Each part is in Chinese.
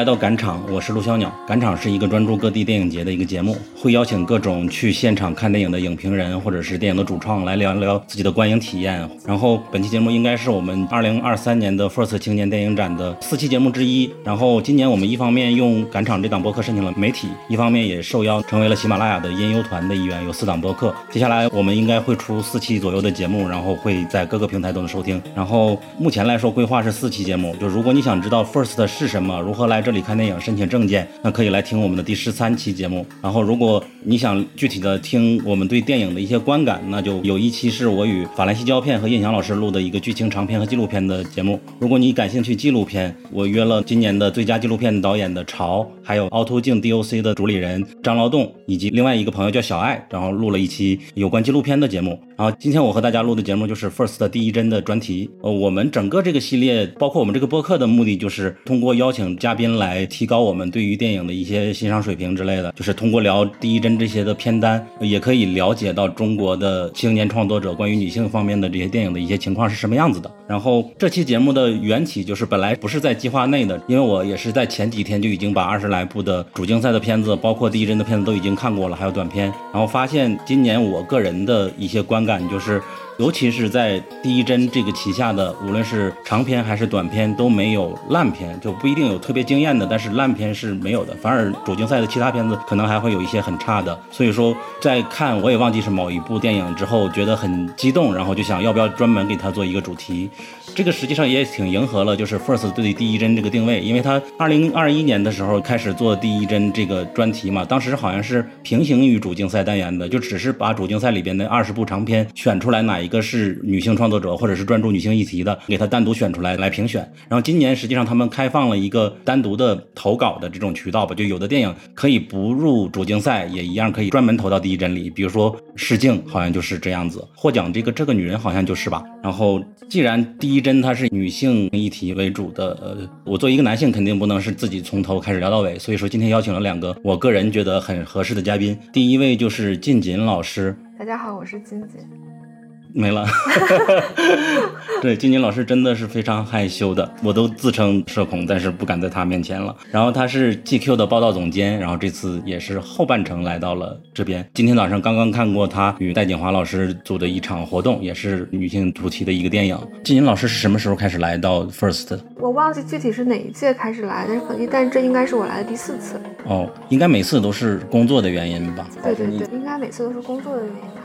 来到赶场，我是陆小鸟。赶场是一个专注各地电影节的一个节目，会邀请各种去现场看电影的影评人或者是电影的主创来聊一聊自己的观影体验。然后本期节目应该是我们二零二三年的 First 青年电影展的四期节目之一。然后今年我们一方面用赶场这档播客申请了媒体，一方面也受邀成为了喜马拉雅的音优团的一员，有四档播客。接下来我们应该会出四期左右的节目，然后会在各个平台都能收听。然后目前来说规划是四期节目，就如果你想知道 First 是什么，如何来这里看电影、申请证件，那可可以来听我们的第十三期节目。然后，如果你想具体的听我们对电影的一些观感，那就有一期是我与法兰西胶片和印翔老师录的一个剧情长片和纪录片的节目。如果你感兴趣纪录片，我约了今年的最佳纪录片导演的潮，还有凹凸镜 DOC 的主理人张劳动，以及另外一个朋友叫小爱，然后录了一期有关纪录片的节目。然后今天我和大家录的节目就是 First 的第一帧的专题。呃，我们整个这个系列，包括我们这个播客的目的，就是通过邀请嘉宾来提高我们对于电影的一些欣赏水平之类的。就是通过聊第一帧这些的片单，也可以了解到中国的青年创作者关于女性方面的这些电影的一些情况是什么样子的。然后这期节目的缘起就是本来不是在计划内的，因为我也是在前几天就已经把二十来部的主竞赛的片子，包括第一帧的片子都已经看过了，还有短片。然后发现今年我个人的一些观感就是。尤其是在第一帧这个旗下的，无论是长片还是短片，都没有烂片，就不一定有特别惊艳的，但是烂片是没有的。反而主竞赛的其他片子可能还会有一些很差的。所以说，在看我也忘记是某一部电影之后，觉得很激动，然后就想要不要专门给它做一个主题。这个实际上也挺迎合了，就是 First 对第一帧这个定位，因为它二零二一年的时候开始做第一帧这个专题嘛，当时好像是平行于主竞赛单元的，就只是把主竞赛里边的二十部长片选出来哪一。一个是女性创作者，或者是专注女性议题的，给他单独选出来来评选。然后今年实际上他们开放了一个单独的投稿的这种渠道吧，就有的电影可以不入主竞赛，也一样可以专门投到第一帧里。比如说《试镜》，好像就是这样子。获奖这个这个女人好像就是吧。然后既然第一帧它是女性议题为主的，呃，我作为一个男性肯定不能是自己从头开始聊到尾，所以说今天邀请了两个我个人觉得很合适的嘉宾。第一位就是靳锦老师，大家好，我是金锦。没了，对，金金老师真的是非常害羞的，我都自称社恐，但是不敢在他面前了。然后他是 GQ 的报道总监，然后这次也是后半程来到了这边。今天早上刚刚看过他与戴锦华老师组的一场活动，也是女性主题的一个电影。金金老师是什么时候开始来到 First？我忘记具体是哪一届开始来，但是可能，但这应该是我来的第四次。哦，应该每次都是工作的原因吧？对对对，应该每次都是工作的原因来。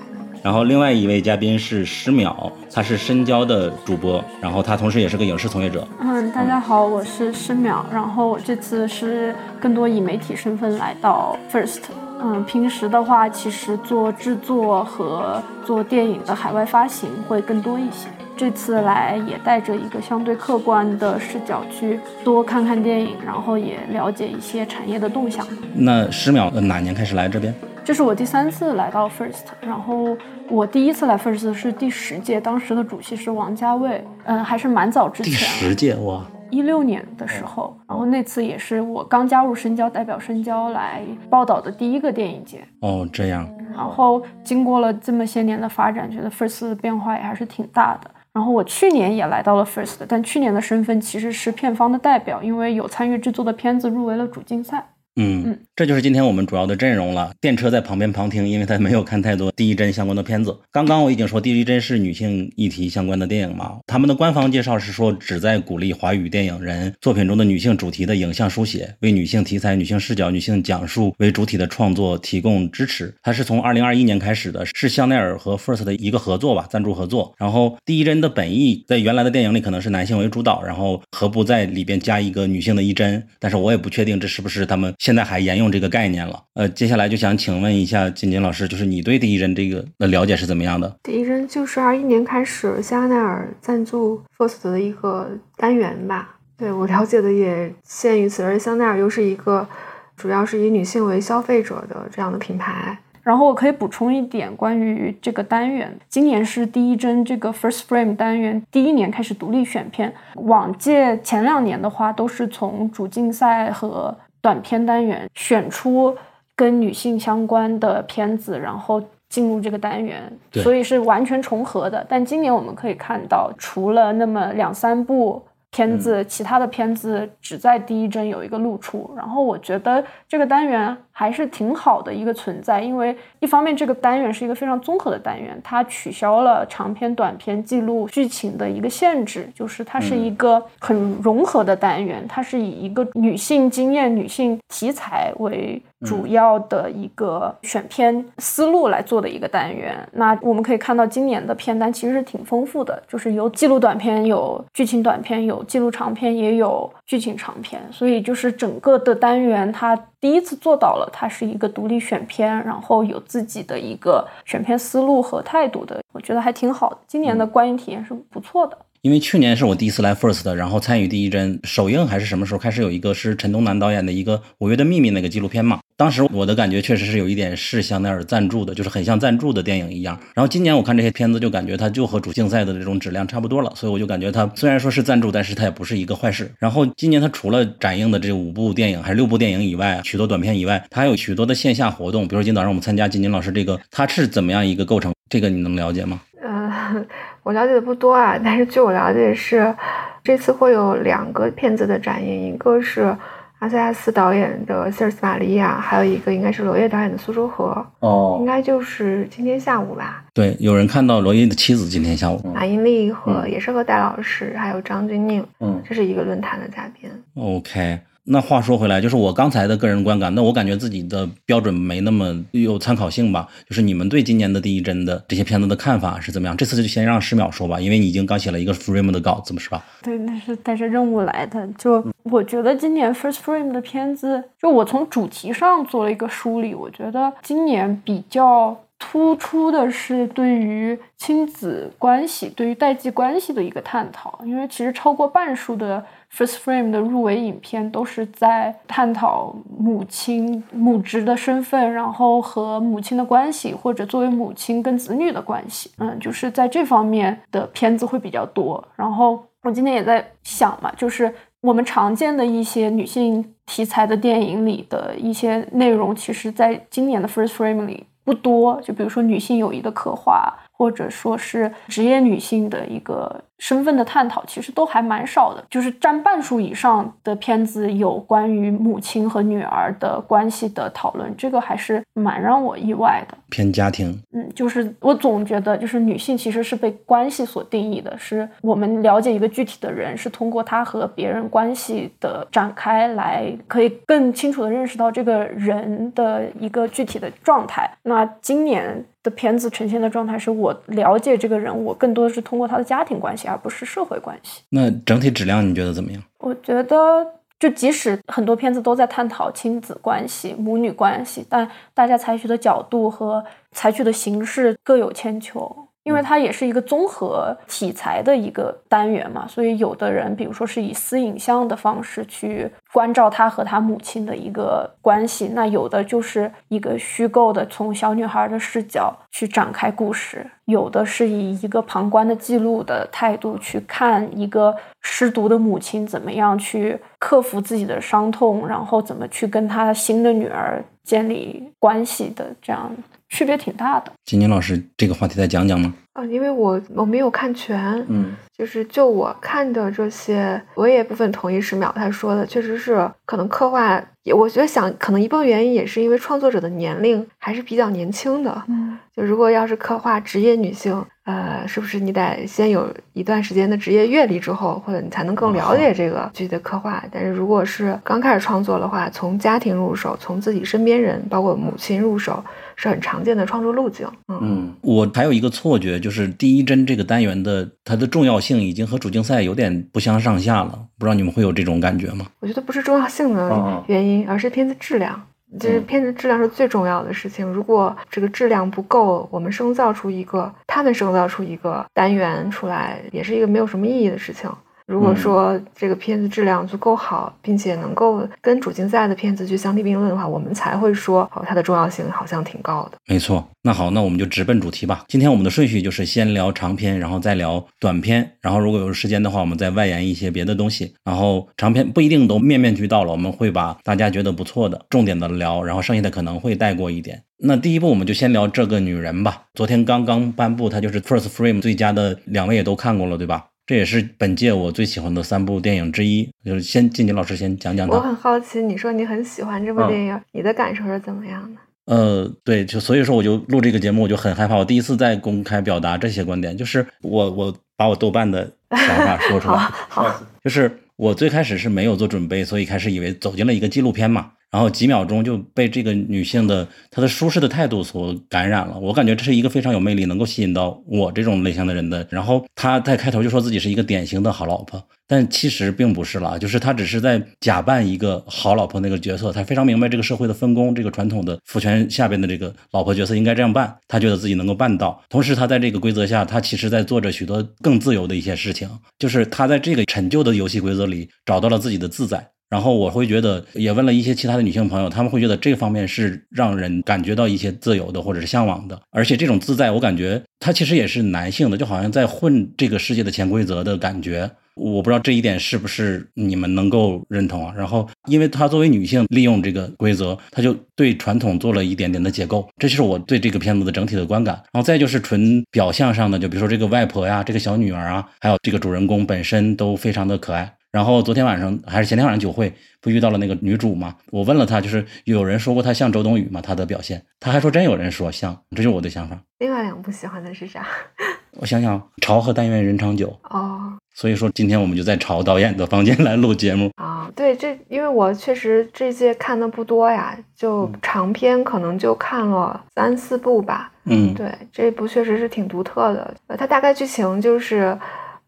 然后另外一位嘉宾是十秒，他是深交的主播，然后他同时也是个影视从业者。嗯，大家好，我是十秒，然后我这次是更多以媒体身份来到 First。嗯，平时的话，其实做制作和做电影的海外发行会更多一些。这次来也带着一个相对客观的视角去多看看电影，然后也了解一些产业的动向。那十秒哪年开始来这边？这是我第三次来到 First，然后我第一次来 First 是第十届，当时的主席是王家卫，嗯，还是蛮早之前。第十届哇，一六年的时候，然后那次也是我刚加入深交，代表深交来报道的第一个电影节。哦，这样。然后经过了这么些年的发展，觉得 First 的变化也还是挺大的。然后我去年也来到了 First，但去年的身份其实是片方的代表，因为有参与制作的片子入围了主竞赛。嗯，这就是今天我们主要的阵容了。电车在旁边旁听，因为他没有看太多第一帧相关的片子。刚刚我已经说第一帧是女性议题相关的电影嘛，他们的官方介绍是说旨在鼓励华语电影人作品中的女性主题的影像书写，为女性题材、女性视角、女性讲述为主体的创作提供支持。它是从二零二一年开始的，是香奈儿和 First 的一个合作吧，赞助合作。然后第一帧的本意在原来的电影里可能是男性为主导，然后何不在里边加一个女性的一帧？但是我也不确定这是不是他们。现在还沿用这个概念了，呃，接下来就想请问一下金金老师，就是你对第一帧这个的了解是怎么样的？第一帧就是二一年开始香奈儿赞助 First 的一个单元吧，对我了解的也限于此，而香奈儿又是一个主要是以女性为消费者的这样的品牌。然后我可以补充一点关于这个单元，今年是第一帧这个 First Frame 单元第一年开始独立选片，往届前两年的话都是从主竞赛和短片单元选出跟女性相关的片子，然后进入这个单元，所以是完全重合的。但今年我们可以看到，除了那么两三部。片子，其他的片子只在第一帧有一个露出。然后我觉得这个单元还是挺好的一个存在，因为一方面这个单元是一个非常综合的单元，它取消了长篇、短篇记录剧情的一个限制，就是它是一个很融合的单元，它是以一个女性经验、女性题材为。主要的一个选片思路来做的一个单元，那我们可以看到今年的片单其实是挺丰富的，就是有记录短片、有剧情短片、有记录长片，也有剧情长篇。所以就是整个的单元，它第一次做到了，它是一个独立选片，然后有自己的一个选片思路和态度的，我觉得还挺好的。今年的观影体验是不错的。因为去年是我第一次来 First，然后参与第一帧首映还是什么时候开始有一个是陈东南导演的一个《五月的秘密》那个纪录片嘛？当时我的感觉确实是有一点是香奈儿赞助的，就是很像赞助的电影一样。然后今年我看这些片子，就感觉它就和主竞赛的这种质量差不多了，所以我就感觉它虽然说是赞助，但是它也不是一个坏事。然后今年它除了展映的这五部电影还是六部电影以外，许多短片以外，它还有许多的线下活动，比如说今早上我们参加金金老师这个，它是怎么样一个构成？这个你能了解吗？呃。我了解的不多啊，但是据我了解是，这次会有两个片子的展映，一个是阿塞亚斯导演的《塞尔斯玛利亚》，还有一个应该是罗烨导演的《苏州河》。哦，应该就是今天下午吧？对，有人看到罗烨的妻子今天下午，马英丽和也是和戴老师还有张钧甯，嗯，这是一个论坛的嘉宾。OK。那话说回来，就是我刚才的个人观感，那我感觉自己的标准没那么有参考性吧。就是你们对今年的第一帧的这些片子的看法是怎么样？这次就先让十秒说吧，因为你已经刚写了一个 frame 的稿子，是吧？对，那是带着任务来的。就我觉得今年 first frame 的片子，就我从主题上做了一个梳理，我觉得今年比较突出的是对于亲子关系、对于代际关系的一个探讨，因为其实超过半数的。First Frame 的入围影片都是在探讨母亲母职的身份，然后和母亲的关系，或者作为母亲跟子女的关系。嗯，就是在这方面的片子会比较多。然后我今天也在想嘛，就是我们常见的一些女性题材的电影里的一些内容，其实在今年的 First Frame 里不多。就比如说女性友谊的刻画。或者说是职业女性的一个身份的探讨，其实都还蛮少的，就是占半数以上的片子有关于母亲和女儿的关系的讨论，这个还是蛮让我意外的。偏家庭，嗯，就是我总觉得，就是女性其实是被关系所定义的，是我们了解一个具体的人，是通过他和别人关系的展开来，可以更清楚的认识到这个人的一个具体的状态。那今年。的片子呈现的状态是我了解这个人，我更多的是通过他的家庭关系，而不是社会关系。那整体质量你觉得怎么样？我觉得，就即使很多片子都在探讨亲子关系、母女关系，但大家采取的角度和采取的形式各有千秋。因为它也是一个综合题材的一个单元嘛，所以有的人，比如说是以私影像的方式去关照他和他母亲的一个关系，那有的就是一个虚构的，从小女孩的视角去展开故事，有的是以一个旁观的记录的态度去看一个失独的母亲怎么样去克服自己的伤痛，然后怎么去跟她新的女儿建立关系的这样。区别挺大的，金宁老师，这个话题再讲讲吗？啊，因为我我没有看全，嗯，就是就我看的这些，我也部分同意十秒他说的，确实是可能刻画，也我觉得想可能一部分原因也是因为创作者的年龄还是比较年轻的，嗯，就如果要是刻画职业女性，呃，是不是你得先有一段时间的职业阅历之后，或者你才能更了解这个具体的刻画？但是如果是刚开始创作的话，从家庭入手，从自己身边人，包括母亲入手。是很常见的创作路径。嗯，我还有一个错觉，就是第一帧这个单元的它的重要性已经和主竞赛有点不相上下了。不知道你们会有这种感觉吗？我觉得不是重要性的原因，而是片子质量。就是片子质量是最重要的事情。如果这个质量不够，我们生造出一个，他们生造出一个单元出来，也是一个没有什么意义的事情。如果说这个片子质量足够好，并且能够跟主竞赛的片子去相提并论的话，我们才会说哦，它的重要性好像挺高的。没错，那好，那我们就直奔主题吧。今天我们的顺序就是先聊长篇，然后再聊短篇，然后如果有时间的话，我们再外延一些别的东西。然后长篇不一定都面面俱到了，我们会把大家觉得不错的重点的聊，然后剩下的可能会带过一点。那第一步我们就先聊这个女人吧。昨天刚刚颁布，她就是 First Frame 最佳的两位也都看过了，对吧？这也是本届我最喜欢的三部电影之一。就是先静静老师先讲讲。我很好奇，你说你很喜欢这部电影，你的感受是怎么样的？呃，对，就所以说我就录这个节目，我就很害怕，我第一次在公开表达这些观点，就是我我把我豆瓣的想法 说出来，好，就是我最开始是没有做准备，所以开始以为走进了一个纪录片嘛。然后几秒钟就被这个女性的她的舒适的态度所感染了，我感觉这是一个非常有魅力，能够吸引到我这种类型的人的。然后她在开头就说自己是一个典型的好老婆，但其实并不是了，就是她只是在假扮一个好老婆那个角色。她非常明白这个社会的分工，这个传统的父权下边的这个老婆角色应该这样办，她觉得自己能够办到。同时，她在这个规则下，她其实在做着许多更自由的一些事情，就是她在这个陈旧的游戏规则里找到了自己的自在。然后我会觉得，也问了一些其他的女性朋友，她们会觉得这方面是让人感觉到一些自由的，或者是向往的。而且这种自在，我感觉它其实也是男性的，就好像在混这个世界的潜规则的感觉。我不知道这一点是不是你们能够认同啊？然后，因为她作为女性，利用这个规则，她就对传统做了一点点的解构。这就是我对这个片子的整体的观感。然后再就是纯表象上的，就比如说这个外婆呀，这个小女儿啊，还有这个主人公本身都非常的可爱。然后昨天晚上还是前天晚上酒会，不遇到了那个女主吗？我问了她，就是有人说过她像周冬雨吗？她的表现，她还说真有人说像，这就是我的想法。另外两部喜欢的是啥？我想想，潮和但愿人长久。哦，所以说今天我们就在潮导演的房间来录节目。啊，对，这因为我确实这届看的不多呀，就长篇可能就看了三四部吧。嗯，对，这部确实是挺独特的。呃，它大概剧情就是。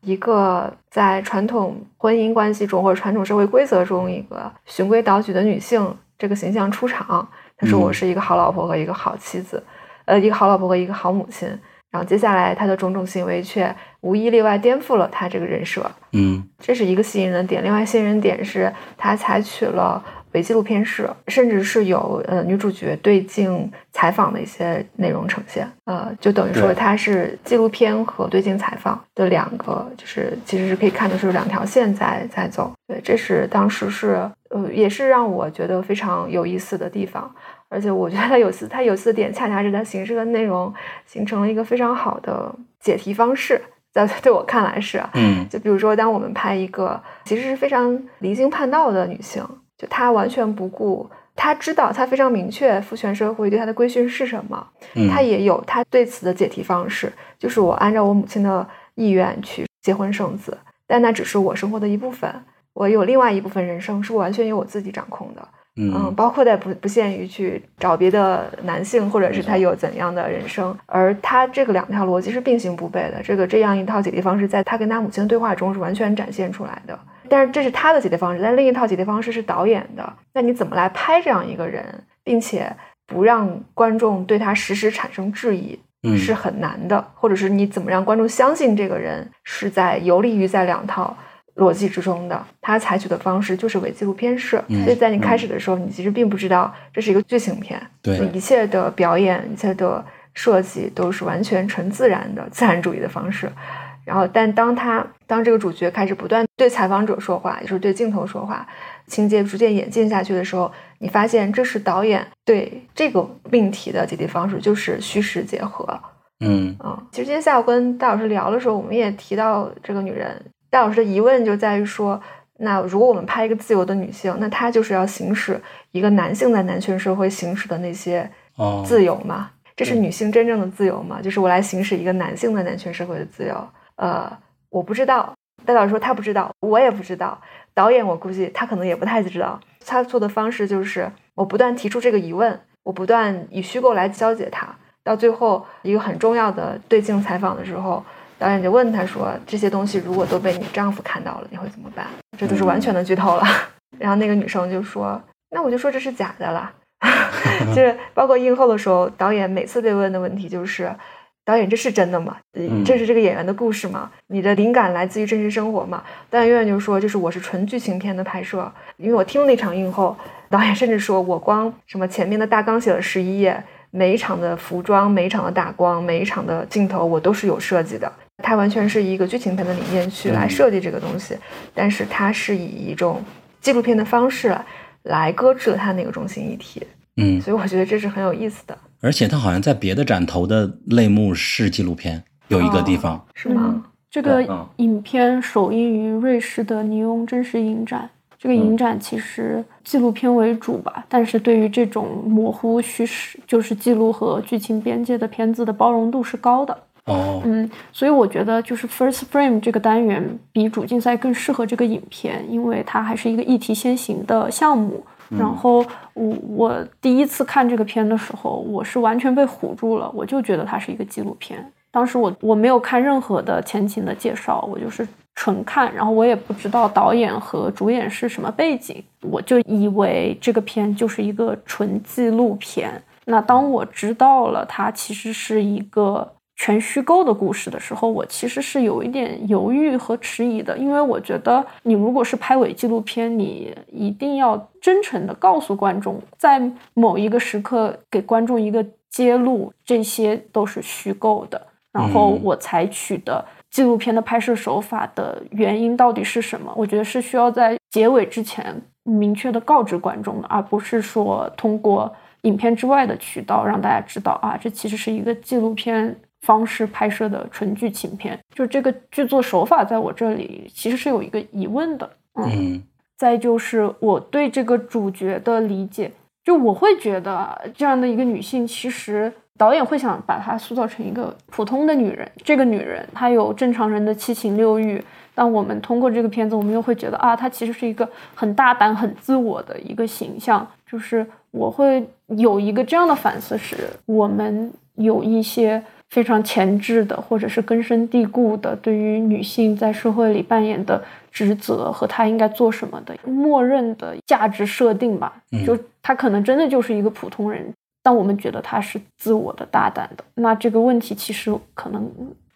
一个在传统婚姻关系中或者传统社会规则中一个循规蹈矩的女性这个形象出场，她说我是一个好老婆和一个好妻子，呃，一个好老婆和一个好母亲。然后接下来她的种种行为却无一例外颠覆了她这个人设，嗯，这是一个吸引人的点。另外吸引人点是她采取了。伪纪录片式，甚至是有呃女主角对镜采访的一些内容呈现，呃，就等于说它是纪录片和对镜采访的两个，就是其实是可以看的是两条线在在走。对，这是当时是呃也是让我觉得非常有意思的地方，而且我觉得它有次它有次点恰恰是它形式和内容形成了一个非常好的解题方式，在对我看来是，嗯，就比如说当我们拍一个其实是非常离经叛道的女性。就他完全不顾，他知道他非常明确父权社会对他的规训是什么，他也有他对此的解题方式，就是我按照我母亲的意愿去结婚生子，但那只是我生活的一部分，我有另外一部分人生是完全由我自己掌控的，嗯，包括在不不限于去找别的男性，或者是他有怎样的人生，而他这个两条逻辑是并行不悖的，这个这样一套解题方式，在他跟他母亲的对话中是完全展现出来的。但是这是他的解题方式，但另一套解题方式是导演的。那你怎么来拍这样一个人，并且不让观众对他时时产生质疑，是很难的。或者是你怎么让观众相信这个人是在游离于在两套逻辑之中的？他采取的方式就是伪纪录片式。所以在你开始的时候，你其实并不知道这是一个剧情片。对，一切的表演，一切的设计都是完全纯自然的自然主义的方式。然后，但当他当这个主角开始不断对采访者说话，也就是对镜头说话，情节逐渐演进下去的时候，你发现这是导演对这个命题的解题方式，就是虚实结合。嗯啊，其实今天下午跟戴老师聊的时候，我们也提到这个女人。戴老师的疑问就在于说，那如果我们拍一个自由的女性，那她就是要行使一个男性在男权社会行使的那些自由吗？这是女性真正的自由吗？就是我来行使一个男性的男权社会的自由？呃，我不知道，戴导说他不知道，我也不知道。导演我估计他可能也不太知道。他做的方式就是我不断提出这个疑问，我不断以虚构来消解它。到最后一个很重要的对镜采访的时候，导演就问他说：“这些东西如果都被你丈夫看到了，你会怎么办？”这都是完全的剧透了。然后那个女生就说：“那我就说这是假的了。”就是包括映后的时候，导演每次被问的问题就是。导演，这是真的吗？这是这个演员的故事吗？你的灵感来自于真实生活吗？导演永远就说，就是我是纯剧情片的拍摄。因为我听了那场映后，导演甚至说我光什么前面的大纲写了十一页，每一场的服装、每一场的打光、每一场的镜头，我都是有设计的。它完全是一个剧情片的理念去来设计这个东西，但是它是以一种纪录片的方式来搁置了它那个中心议题。嗯，所以我觉得这是很有意思的。而且他好像在别的展投的类目是纪录片，有一个地方是吗？这个影片首映于瑞士的尼翁真实影展。这个影展其实纪录片为主吧，但是对于这种模糊叙事，就是记录和剧情边界的片子的包容度是高的。哦，嗯，所以我觉得就是 First Frame 这个单元比主竞赛更适合这个影片，因为它还是一个议题先行的项目。然后我我第一次看这个片的时候，我是完全被唬住了，我就觉得它是一个纪录片。当时我我没有看任何的前情的介绍，我就是纯看，然后我也不知道导演和主演是什么背景，我就以为这个片就是一个纯纪录片。那当我知道了它其实是一个全虚构的故事的时候，我其实是有一点犹豫和迟疑的，因为我觉得你如果是拍伪纪录片，你一定要真诚的告诉观众，在某一个时刻给观众一个揭露，这些都是虚构的。然后嗯我采取的纪录片的拍摄手法的原因到底是什么？我觉得是需要在结尾之前明确的告知观众的，而不是说通过影片之外的渠道让大家知道啊，这其实是一个纪录片方式拍摄的纯剧情片。就这个剧作手法在我这里其实是有一个疑问的，嗯再就是我对这个主角的理解，就我会觉得这样的一个女性，其实导演会想把她塑造成一个普通的女人。这个女人她有正常人的七情六欲，但我们通过这个片子，我们又会觉得啊，她其实是一个很大胆、很自我的一个形象。就是我会有一个这样的反思是，我们有一些非常前置的，或者是根深蒂固的，对于女性在社会里扮演的职责和她应该做什么的默认的价值设定吧。嗯就她可能真的就是一个普通人，但我们觉得她是自我的、大胆的。那这个问题其实可能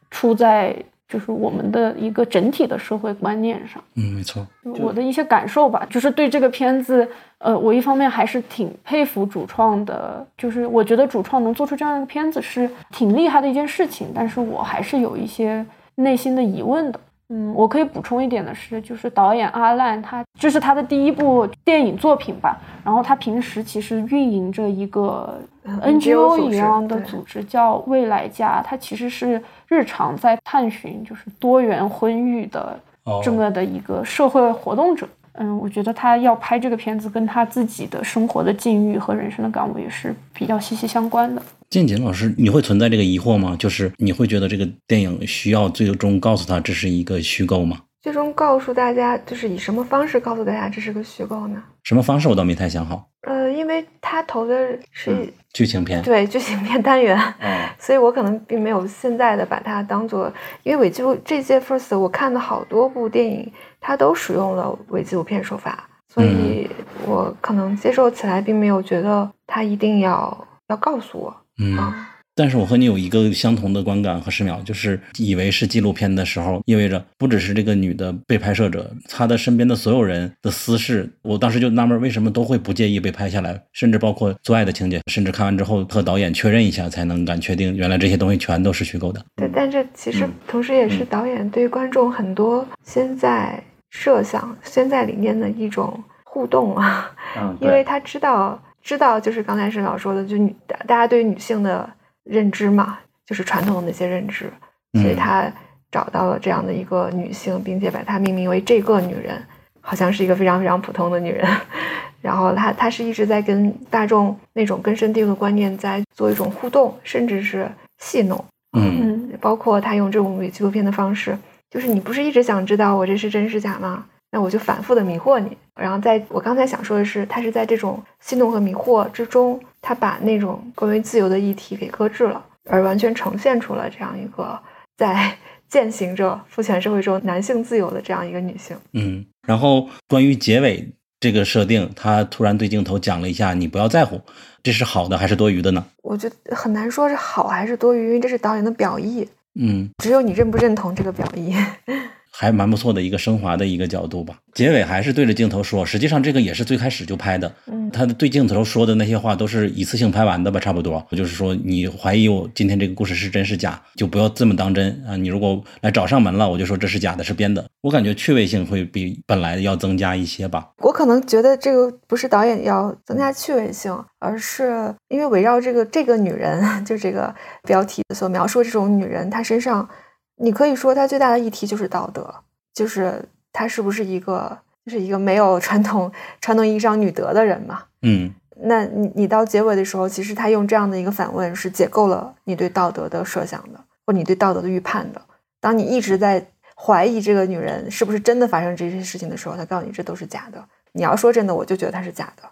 出在就是我们的一个整体的社会观念上。嗯，没错，我的一些感受吧，就是对这个片子，呃，我一方面还是挺佩服主创的，就是我觉得主创能做出这样一个片子是挺厉害的一件事情，但是我还是有一些内心的疑问的。嗯，我可以补充一点的是，就是导演阿烂他这是他的第一部电影作品吧，然后他平时其实运营着一个嗯 NGO 一样的组织叫未来家，他其实是日常在探寻就是多元婚育的哦这么的一个社会活动者。嗯，我觉得他要拍这个片子，跟他自己的生活的境遇和人生的感悟也是比较息息相关的。静锦老师，你会存在这个疑惑吗？就是你会觉得这个电影需要最终告诉他这是一个虚构吗？最终告诉大家，就是以什么方式告诉大家这是个虚构呢？什么方式我倒没太想好。呃，因为他投的是、剧情片，对剧情片单元，嗯，所以我可能并没有现在的把它当做，因为伪纪录这届 First 我看的好多部电影，它都使用了伪纪录片手法，所以我可能接受起来并没有觉得它一定要要告诉我嗯。啊。但是我和你有一个相同的观感和十秒，就是以为是纪录片的时候，意味着不只是这个女的被拍摄者，她的身边的所有人的私事，我当时就纳闷，为什么都会不介意被拍下来，甚至包括做爱的情节，甚至看完之后和导演确认一下，才能敢确定原来这些东西全都是虚构的。对，但这其实嗯同时也是嗯导演对观众很多现在设想、现在理念的一种互动啊。嗯因为他知道，知道就是刚才沈老说的，就女大大家对女性的认知嘛，就是传统的那些认知，所以嗯他找到了这样的一个女性，并且把她命名为这个女人，好像是一个非常非常普通的女人。然后她她是一直在跟大众那种根深蒂固的观念在做一种互动，甚至是戏弄。嗯嗯包括他用这种伪纪录片的方式，就是你不是一直想知道我这是真是假吗？那我就反复的迷惑你。然后在我刚才想说的是，他是在这种戏弄和迷惑之中，他把那种关于自由的议题给搁置了，而完全呈现出了这样一个在 践行着父权社会中男性自由的这样一个女性。嗯。然后关于结尾这个设定，他突然对镜头讲了一下：“你不要在乎，这是好的还是多余的呢我觉得很难说是好还是多余，因为这是导演的表意，？”嗯，只有你认不认同这个表意。还蛮不错的一个升华的一个角度吧。结尾还是对着镜头说，实际上这个也是最开始就拍的。嗯他的对镜头说的那些话都是一次性拍完的吧，差不多。就是说，你怀疑我今天这个故事是真是假，就不要这么当真啊！你如果来找上门了，我就说这是假的，是编的。我感觉趣味性会比本来要增加一些吧。我可能觉得这个不是导演要增加趣味性，而是因为围绕这个这个女人，就这个标题所描述这种女人，她身上你可以说它最大的议题就是道德，就是他是不是一个就是一个没有 传统传统意义上女德的人嘛？嗯，那你你到结尾的时候，其实他用这样的一个反问是解构了你对道德的设想的，或你对道德的预判的。当你一直在怀疑这个女人是不是真的发生这些事情的时候，他告诉你这都是假的。你要说真的，我就觉得它是假的。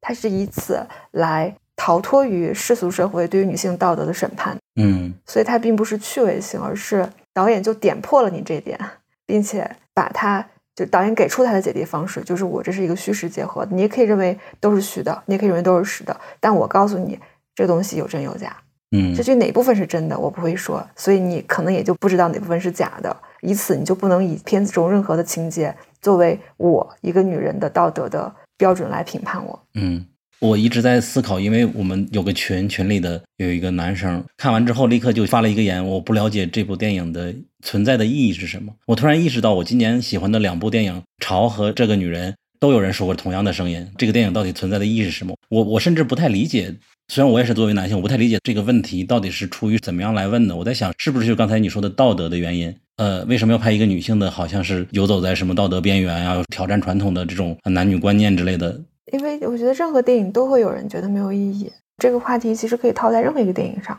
他是以此来逃脱于世俗社会对于女性道德的审判。嗯，所以它并不是趣味性，而是导演就点破了你这点，并且把它就导演给出他的解题方式，就是我这是一个虚实结合，你也可以认为都是虚的，你也可以认为都是实的，但我告诉你这东西有真有假。嗯，至于哪部分是真的，我不会说，所以你可能也就不知道哪部分是假的，以此你就不能以片子中任何的情节作为我一个女人的道德的标准来评判我。嗯，我一直在思考，因为我们有个群，群里的有一个男生看完之后立刻就发了一个言，我不了解这部电影的存在的意义是什么。我突然意识到，我今年喜欢的两部电影《潮》和《这个女人》都有人说过同样的声音，这个电影到底存在的意义是什么？我我甚至不太理解。虽然我也是作为男性，我不太理解这个问题到底是出于怎么样来问的。我在想，是不是就刚才你说的道德的原因？呃，为什么要拍一个女性的，好像是游走在什么道德边缘啊，挑战传统的这种男女观念之类的？因为我觉得任何电影都会有人觉得没有意义。这个话题其实可以套在任何一个电影上，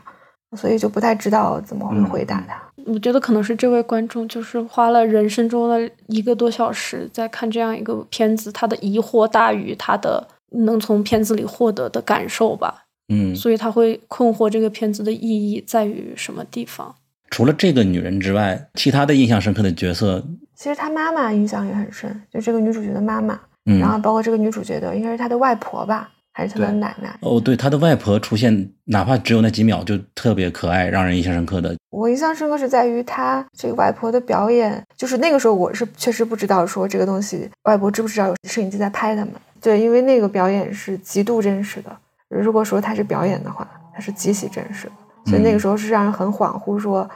所以就不太知道怎么会回答他。我觉得可能是这位观众就是花了人生中的一个多小时在看这样一个片子，他的疑惑大于他的能从片子里获得的感受吧。嗯，所以他会困惑这个片子的意义在于什么地方。除了这个女人之外，其他的印象深刻的角色，其实她妈妈印象也很深，就这个女主角的妈妈，嗯，然后包括这个女主角的应该是她的外婆吧，还是她的奶奶？哦，对，她的外婆出现，哪怕只有那几秒，就特别可爱，让人印象深刻的。我印象深刻是在于她这个外婆的表演，就是那个时候我是确实不知道说这个东西，外婆知不知道有摄影机在拍他们？对，因为那个表演是极度真实的。如果说她是表演的话，她是极其真实的，所以那个时候是让人很恍惚，说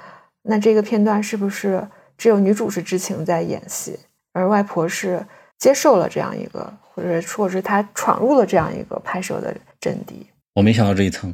那这个片段是不是只有女主是知情在演戏，而外婆是接受了这样一个，或者说是他闯入了这样一个拍摄的阵地？我没想到这一层。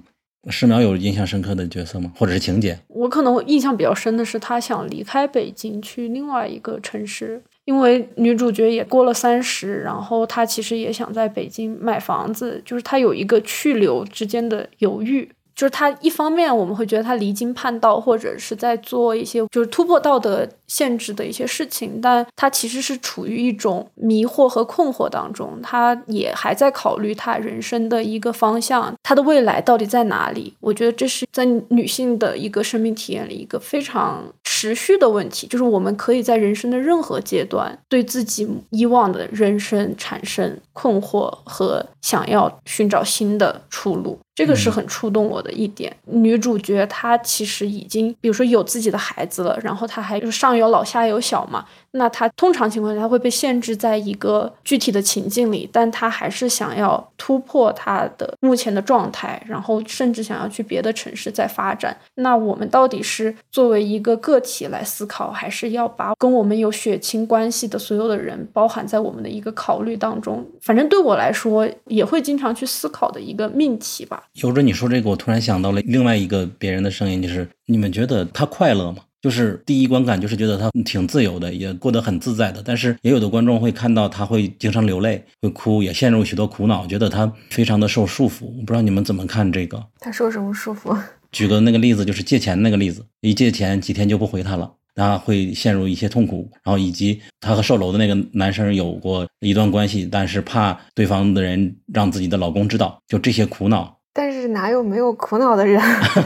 石苗有印象深刻的角色吗？或者是情节？我可能印象比较深的是，他想离开北京去另外一个城市。因为女主角也过了三十，然后她其实也想在北京买房子，就是她有一个去留之间的犹豫。就是他一方面我们会觉得他离经叛道，或者是在做一些就是突破道德限制的一些事情，但他其实是处于一种迷惑和困惑当中。他也还在考虑他人生的一个方向，他的未来到底在哪里？我觉得这是在女性的一个生命体验里一个非常持续的问题，就是我们可以在人生的任何阶段对自己以往的人生产生困惑和想要寻找新的出路。这个是很触动我的一点。女主角她其实已经，比如说有自己的孩子了，然后她还就是上有老下有小嘛。那他通常情况下会被限制在一个具体的情境里，但他还是想要突破他的目前的状态，然后甚至想要去别的城市再发展。那我们到底是作为一个个体来思考，还是要把跟我们有血亲关系的所有的人包含在我们的一个考虑当中？反正对我来说，也会经常去思考的一个命题吧。有着你说这个，我突然想到了另外一个别人的声音，就是你们觉得他快乐吗？就是第一观感就是觉得他挺自由的，也过得很自在的。但是也有的观众会看到他会经常流泪，会哭，也陷入许多苦恼，觉得他非常的受束缚。我不知道你们怎么看这个？他受什么束缚？举个那个例子，就是借钱那个例子，一借钱几天就不回他了，他会陷入一些痛苦。然后以及他和售楼的那个男生有过一段关系，但是怕对方的人让自己的老公知道，就这些苦恼。但是哪有没有苦恼的人？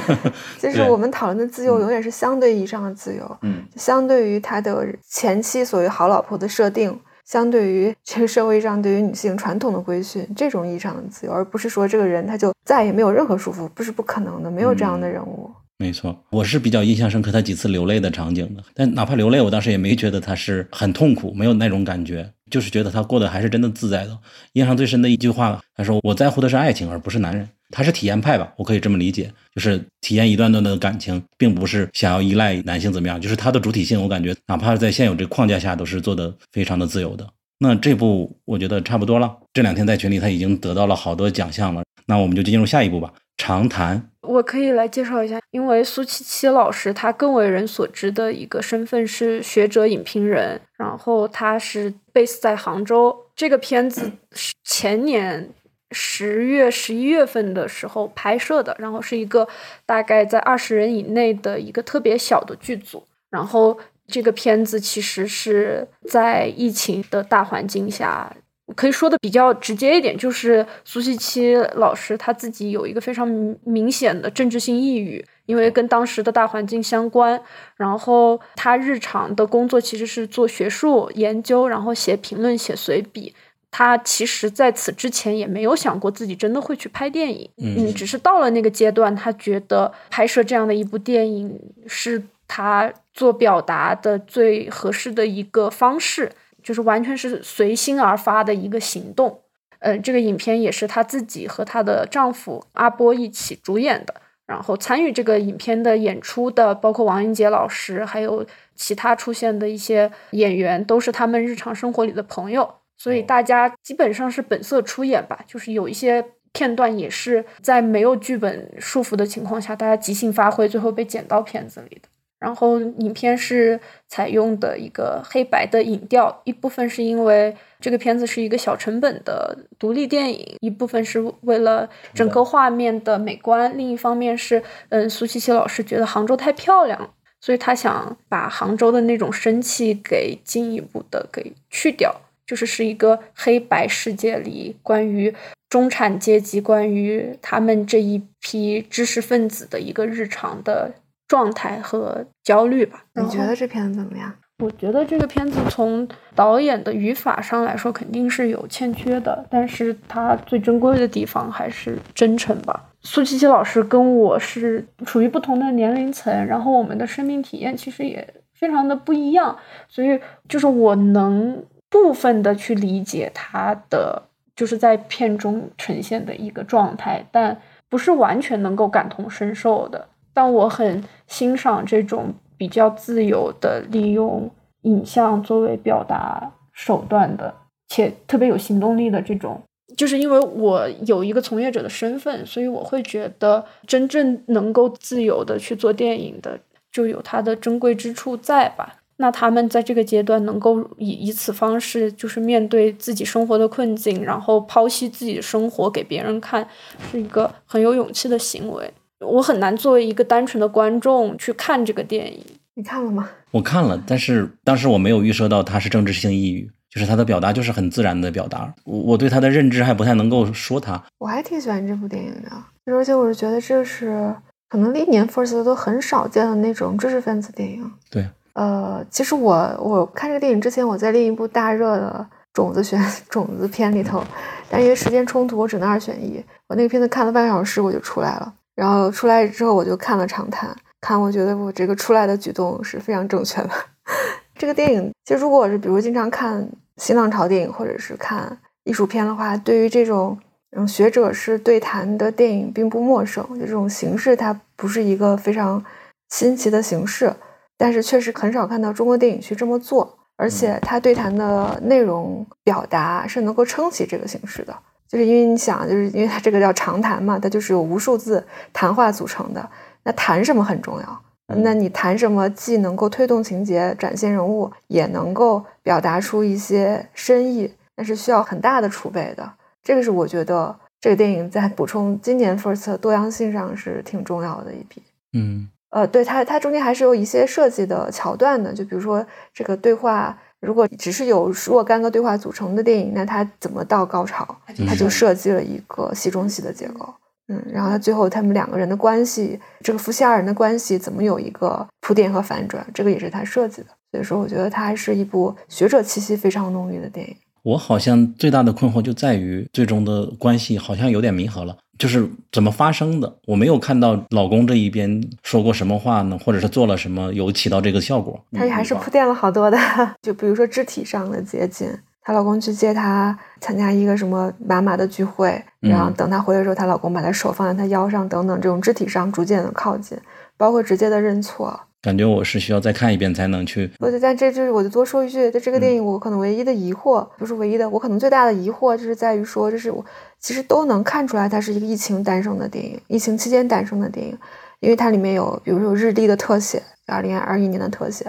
就是我们讨论的自由，永远是相对意义上的自由。嗯，相对于他的前妻所谓好老婆的设定，相对于这个社会上对于女性传统的规训，这种意义上的自由，而不是说这个人他就再也没有任何束缚，不是不可能的，没有这样的人物。没错，我是比较印象深刻他几次流泪的场景的，但哪怕流泪，我当时也没觉得他是很痛苦，没有那种感觉，就是觉得他过得还是真的自在的。印象最深的一句话，他说：“我在乎的是爱情，而不是男人。”他是体验派吧，我可以这么理解，就是体验一段段的感情，并不是想要依赖男性怎么样，就是他的主体性，我感觉哪怕是在现有这框架下，都是做的非常的自由的。那这部我觉得差不多了，这两天在群里他已经得到了好多奖项了，那我们就进入下一步吧。长谈。我可以来介绍一下，因为苏七七老师他更为人所知的一个身份是学者影评人，然后他是 base 在杭州。这个片子是前年十月、十一月份的时候拍摄的，然后是一个大概在二十人以内的一个特别小的剧组。然后这个片子其实是在疫情的大环境下。可以说的比较直接一点，就是苏西七老师他自己有一个非常明显的政治性抑郁，因为跟当时的大环境相关。然后他日常的工作其实是做学术研究，然后写评论、写随笔。他其实在此之前也没有想过自己真的会去拍电影，嗯，只是到了那个阶段，他觉得拍摄这样的一部电影是他做表达的最合适的一个方式。就是完全是随心而发的一个行动，嗯，这个影片也是她自己和她的丈夫阿波一起主演的，然后参与这个影片的演出的包括王英杰老师，还有其他出现的一些演员，都是他们日常生活里的朋友，所以大家基本上是本色出演吧，就是有一些片段也是在没有剧本束缚的情况下，大家即兴发挥，最后被剪到片子里的。然后影片是采用的一个黑白的影调，一部分是因为这个片子是一个小成本的独立电影，一部分是为了整个画面的美观，另一方面是，嗯，苏琪琪老师觉得杭州太漂亮，所以他想把杭州的那种生气给进一步的给去掉，就是是一个黑白世界里关于中产阶级、关于他们这一批知识分子的一个日常的。状态和焦虑吧。你觉得这片子怎么样？我觉得这个片子从导演的语法上来说肯定是有欠缺的，但是它最珍贵的地方还是真诚吧。苏琪琪老师跟我是处于不同的年龄层，然后我们的生命体验其实也非常的不一样，所以就是我能部分的去理解他的就是在片中呈现的一个状态，但不是完全能够感同身受的。但我很欣赏这种比较自由的利用影像作为表达手段的，且特别有行动力的这种，就是因为我有一个从业者的身份，所以我会觉得真正能够自由的去做电影的，就有它的珍贵之处在吧。那他们在这个阶段能够以以此方式，就是面对自己生活的困境，然后剖析自己的生活给别人看，是一个很有勇气的行为。我很难作为一个单纯的观众去看这个电影。你看了吗？我看了，但是当时我没有预设到他是政治性抑郁，就是他的表达就是很自然的表达。我我对他的认知还不太能够说他。我还挺喜欢这部电影的，而且我是觉得这是可能历年 First 都很少见的那种知识分子电影。对，呃，其实我我看这个电影之前，我在另一部大热的种子选种子片里头，但因为时间冲突，我只能二选一。我那个片子看了半个小时，我就出来了。然后出来之后，我就看了长谈，看我觉得我这个出来的举动是非常正确的。这个电影，其实如果我是比如经常看新浪潮电影或者是看艺术片的话，对于这种嗯学者式对谈的电影并不陌生。就这种形式，它不是一个非常新奇的形式，但是确实很少看到中国电影去这么做，而且他对谈的内容表达是能够撑起这个形式的。就是因为你想，就是因为它这个叫长谈嘛，它就是有无数字谈话组成的。那谈什么很重要？那你谈什么既能够推动情节、展现人物，也能够表达出一些深意，那是需要很大的储备的。这个是我觉得这个电影在补充今年 First 多样性上是挺重要的一笔。嗯，呃，对它它中间还是有一些设计的桥段的，就比如说这个对话。如果只是有若干个对话组成的电影，那它怎么到高潮？它就设计了一个戏中戏的结构，嗯，然后他最后他们两个人的关系，这个夫妻二人的关系怎么有一个铺垫和反转？这个也是他设计的。所以说，我觉得它还是一部学者气息非常浓郁的电影。我好像最大的困惑就在于最终的关系好像有点弥合了。就是怎么发生的？我没有看到老公这一边说过什么话呢，或者是做了什么有起到这个效果。她还是铺垫了好多的，就比如说肢体上的接近，她老公去接她参加一个什么妈妈的聚会，然后等她回来的时候，她老公把她手放在她腰上，等等，这种肢体上逐渐的靠近，包括直接的认错，感觉我是需要再看一遍才能去。不对，但这就是我就多说一句，就这个电影我可能唯一的疑惑，不是唯一的，我可能最大的疑惑就是在于说，就是我其实都能看出来，它是一个疫情诞生的电影，疫情期间诞生的电影，因为它里面有，比如说有日历的特写，二零二一年的特写，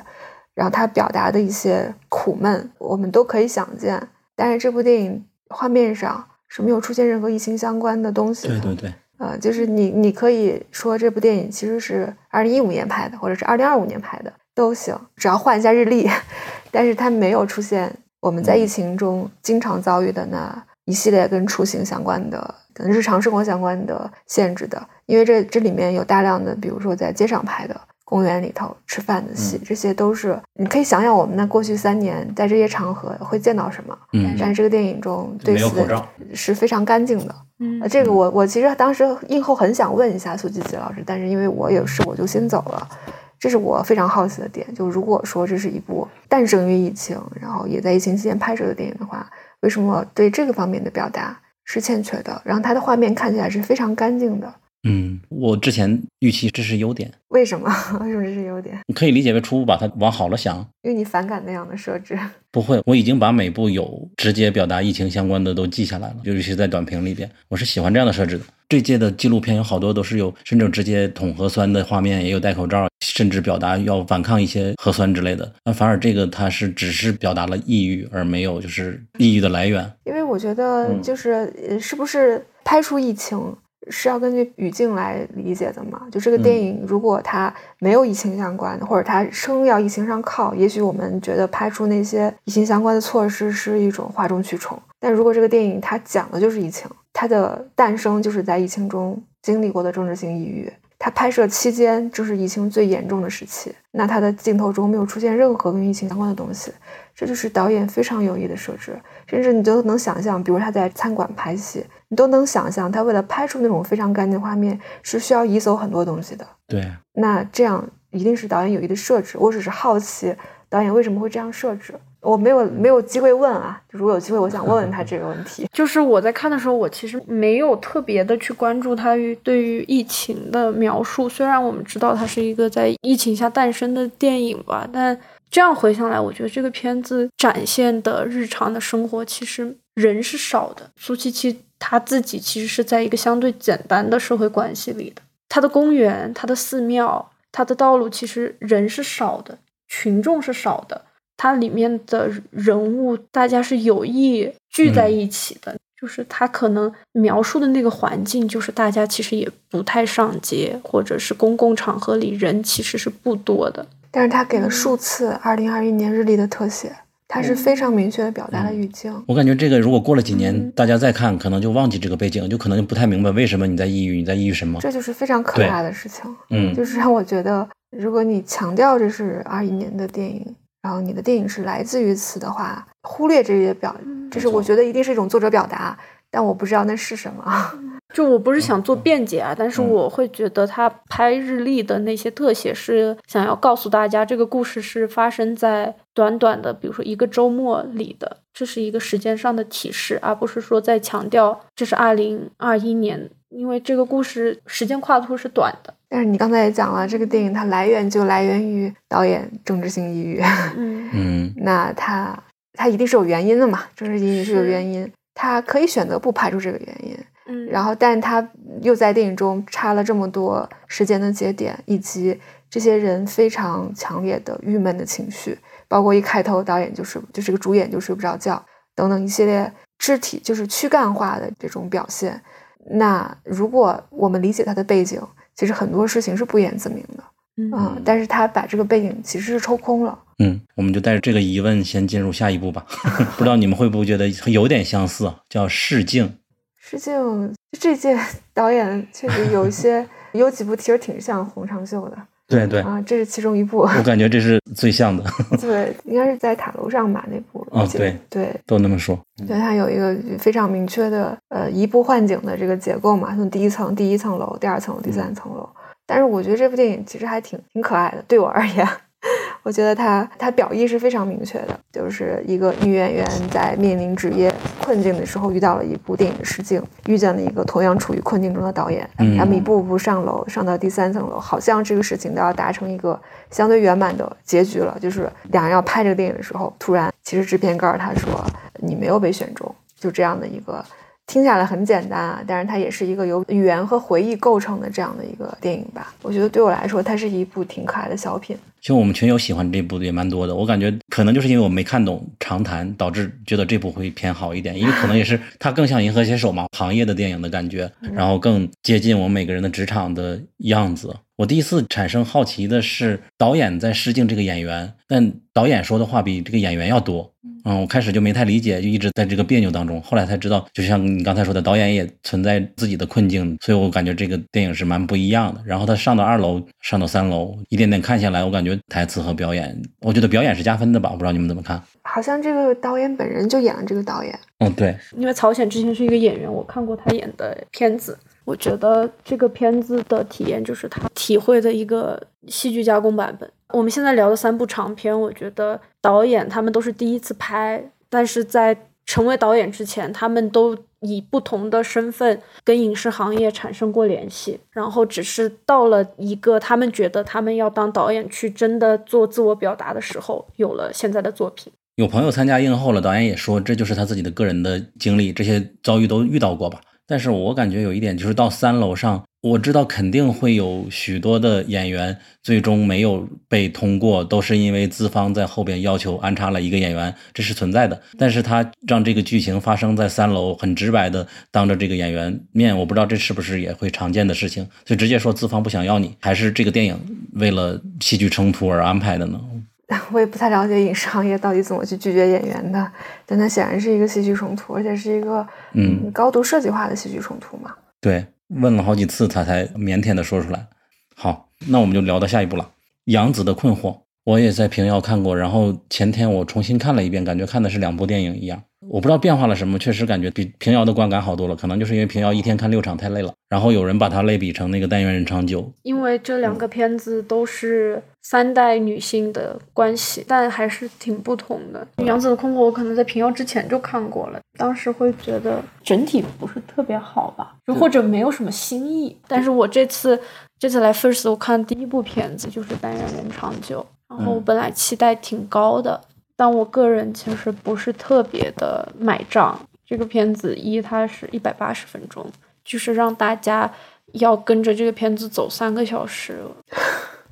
然后它表达的一些苦闷，我们都可以想见。但是这部电影画面上是没有出现任何疫情相关的东西的。对对对，呃，就是你你可以说这部电影其实是二零一五年拍的，或者是二零二五年拍的都行，只要换一下日历。但是它没有出现我们在疫情中经常遭遇的那一系列跟出行相关的、跟日常生活相关的限制的，因为这这里面有大量的，比如说在街上拍的。公园里头吃饭的戏，这些都是你可以想想我们那过去三年在这些场合会见到什么。嗯，但是这个电影中对此是非常干净的。嗯，这个我我其实当时映后很想问一下苏吉吉老师，但是因为我有事我就先走了。这是我非常好奇的点，就如果说这是一部诞生于疫情，然后也在疫情期间拍摄的电影的话，为什么对这个方面的表达是欠缺的？然后它的画面看起来是非常干净的。嗯，我之前预期这是优点，为什么？为什么这是优点？你可以理解为初步把它往好了想，因为你反感那样的设置。不会，我已经把每部有直接表达疫情相关的都记下来了，尤其是在短评里边，我是喜欢这样的设置的。这届的纪录片有好多都是有甚至直接捅核酸的画面，也有戴口罩，甚至表达要反抗一些核酸之类的。那反而这个它是只是表达了抑郁，而没有就是抑郁的来源。因为我觉得就是是不是拍出疫情。是要根据语境来理解的嘛？就这个电影，如果它没有疫情相关的，或者它生要疫情上靠，也许我们觉得拍出那些疫情相关的措施是一种哗众取宠。但如果这个电影它讲的就是疫情，它的诞生就是在疫情中经历过的政治性抑郁，它拍摄期间就是疫情最严重的时期，那它的镜头中没有出现任何跟疫情相关的东西，这就是导演非常有意的设置。甚至你都能想象，比如他在餐馆拍戏。你都能想象，他为了拍出那种非常干净的画面，是需要移走很多东西的。对，那这样一定是导演有意的设置。我只是好奇，导演为什么会这样设置？我没有没有机会问啊，如果有机会，我想问问他这个问题。就是我在看的时候，我其实没有特别的去关注他对于疫情的描述。虽然我们知道它是一个在疫情下诞生的电影吧，但这样回想来，我觉得这个片子展现的日常的生活，其实人是少的。苏七七。他自己其实是在一个相对简单的社会关系里的，他的公园、他的寺庙、他的道路，其实人是少的，群众是少的，它里面的人物大家是有意聚在一起的，就是他可能描述的那个环境，就是大家其实也不太上街，或者是公共场合里人其实是不多的，但是他给了数次二零二一年日历的特写。它是非常明确的表达了语境。我感觉这个如果过了几年，大家再看，可能就忘记这个背景，就可能就不太明白为什么你在抑郁，你在抑郁什么。这就是非常可怕的事情。嗯，就是让我觉得，如果你强调这是二一年的电影，然后你的电影是来自于此的话，忽略这些表，这是我觉得一定是一种作者表达，但我不知道那是什么。就我不是想做辩解啊，但是我会觉得他拍日历的那些特写是想要告诉大家，这个故事是发生在短短的，比如说一个周末里的，这是一个时间上的提示，而不是说在强调这是二零二一年，因为这个故事时间跨度是短的。但是你刚才也讲了，这个电影它来源就来源于导演政治性抑郁，嗯嗯，那他他一定是有原因的嘛？政治抑郁是有原因，他可以选择不排除这个原因。嗯，然后，但他又在电影中插了这么多时间的节点，以及这些人非常强烈的郁闷的情绪，包括一开头导演就是就是个主演就睡不着觉等等一系列肢体就是躯干化的这种表现。那如果我们理解他的背景，其实很多事情是不言自明的，嗯，但是他把这个背景其实是抽空了。嗯，我们就带着这个疑问先进入下一步吧。不知道你们会不会觉得有点相似，叫试镜。试镜这届导演确实有一些 有几部其实挺像洪长秀的，对对啊，这是其中一部。我感觉这是最像的。对，应该是在塔楼上吧那部。啊，对对，都那么说。对，它有一个非常明确的呃移步换景的这个结构嘛，从第一层第一层楼，第二层楼，第三层楼。但是我觉得这部电影其实还挺挺可爱的，对我而言，我觉得他他表意是非常明确的，就是一个女演员在面临职业困境的时候，遇到了一部电影的试镜，遇见了一个同样处于困境中的导演，他们一步步上楼，上到第三层楼，好像这个事情都要达成一个相对圆满的结局了。就是两人要拍这个电影的时候，突然其实制片告诉他说你没有被选中，就这样的一个。听下来很简单啊，但是它也是一个由语言和回忆构成的这样的一个电影吧。我觉得对我来说，它是一部挺可爱的小品。其实我们群友喜欢这部的也蛮多的，我感觉可能就是因为我没看懂长谈，导致觉得这部会偏好一点。因为可能也是 它更像《银河携手》嘛，行业的电影的感觉，然后更接近我们每个人的职场的样子。我第一次产生好奇的是，导演在试镜这个演员，但导演说的话比这个演员要多。嗯，我开始就没太理解，就一直在这个别扭当中。后来才知道，就像你刚才说的，导演也存在自己的困境，所以我感觉这个电影是蛮不一样的。然后他上到二楼，上到三楼，一点点看下来，我感觉台词和表演，我觉得表演是加分的吧。我不知道你们怎么看？好像这个导演本人就演了这个导演。嗯，对，因为曹显之前是一个演员，我看过他演的片子。我觉得这个片子的体验就是他体会的一个戏剧加工版本。我们现在聊的三部长片，我觉得导演他们都是第一次拍，但是在成为导演之前，他们都以不同的身份跟影视行业产生过联系，然后只是到了一个他们觉得他们要当导演去真的做自我表达的时候，有了现在的作品。有朋友参加映后了，导演也说这就是他自己的个人的经历，这些遭遇都遇到过吧。但是我感觉有一点，就是到三楼上，我知道肯定会有许多的演员最终没有被通过，都是因为资方在后边要求安插了一个演员，这是存在的。但是他让这个剧情发生在三楼，很直白的当着这个演员面，我不知道这是不是也会常见的事情，就直接说资方不想要你，还是这个电影为了戏剧冲突而安排的呢？我也不太了解影视行业到底怎么去拒绝演员的，但它显然是一个戏剧冲突，而且是一个嗯高度设计化的戏剧冲突嘛。对，问了好几次他才腼腆的说出来。好，那我们就聊到下一步了，《杨子的困惑》，我也在平遥看过，然后前天我重新看了一遍，感觉看的是两部电影一样。我不知道变化了什么，确实感觉比平遥的观感好多了。可能就是因为平遥一天看六场太累了。然后有人把它类比成那个《但愿人长久》，因为这两个片子都是三代女性的关系，但还是挺不同的。《杨子的困惑》我可能在平遥之前就看过了，当时会觉得整体不是特别好吧，就或者没有什么新意。但是我这次这次来 First，我看第一部片子就是《但愿人长久》，然后我本来期待挺高的。但我个人其实不是特别的买账。这个片子一，它是一百八十分钟，就是让大家要跟着这个片子走三个小时。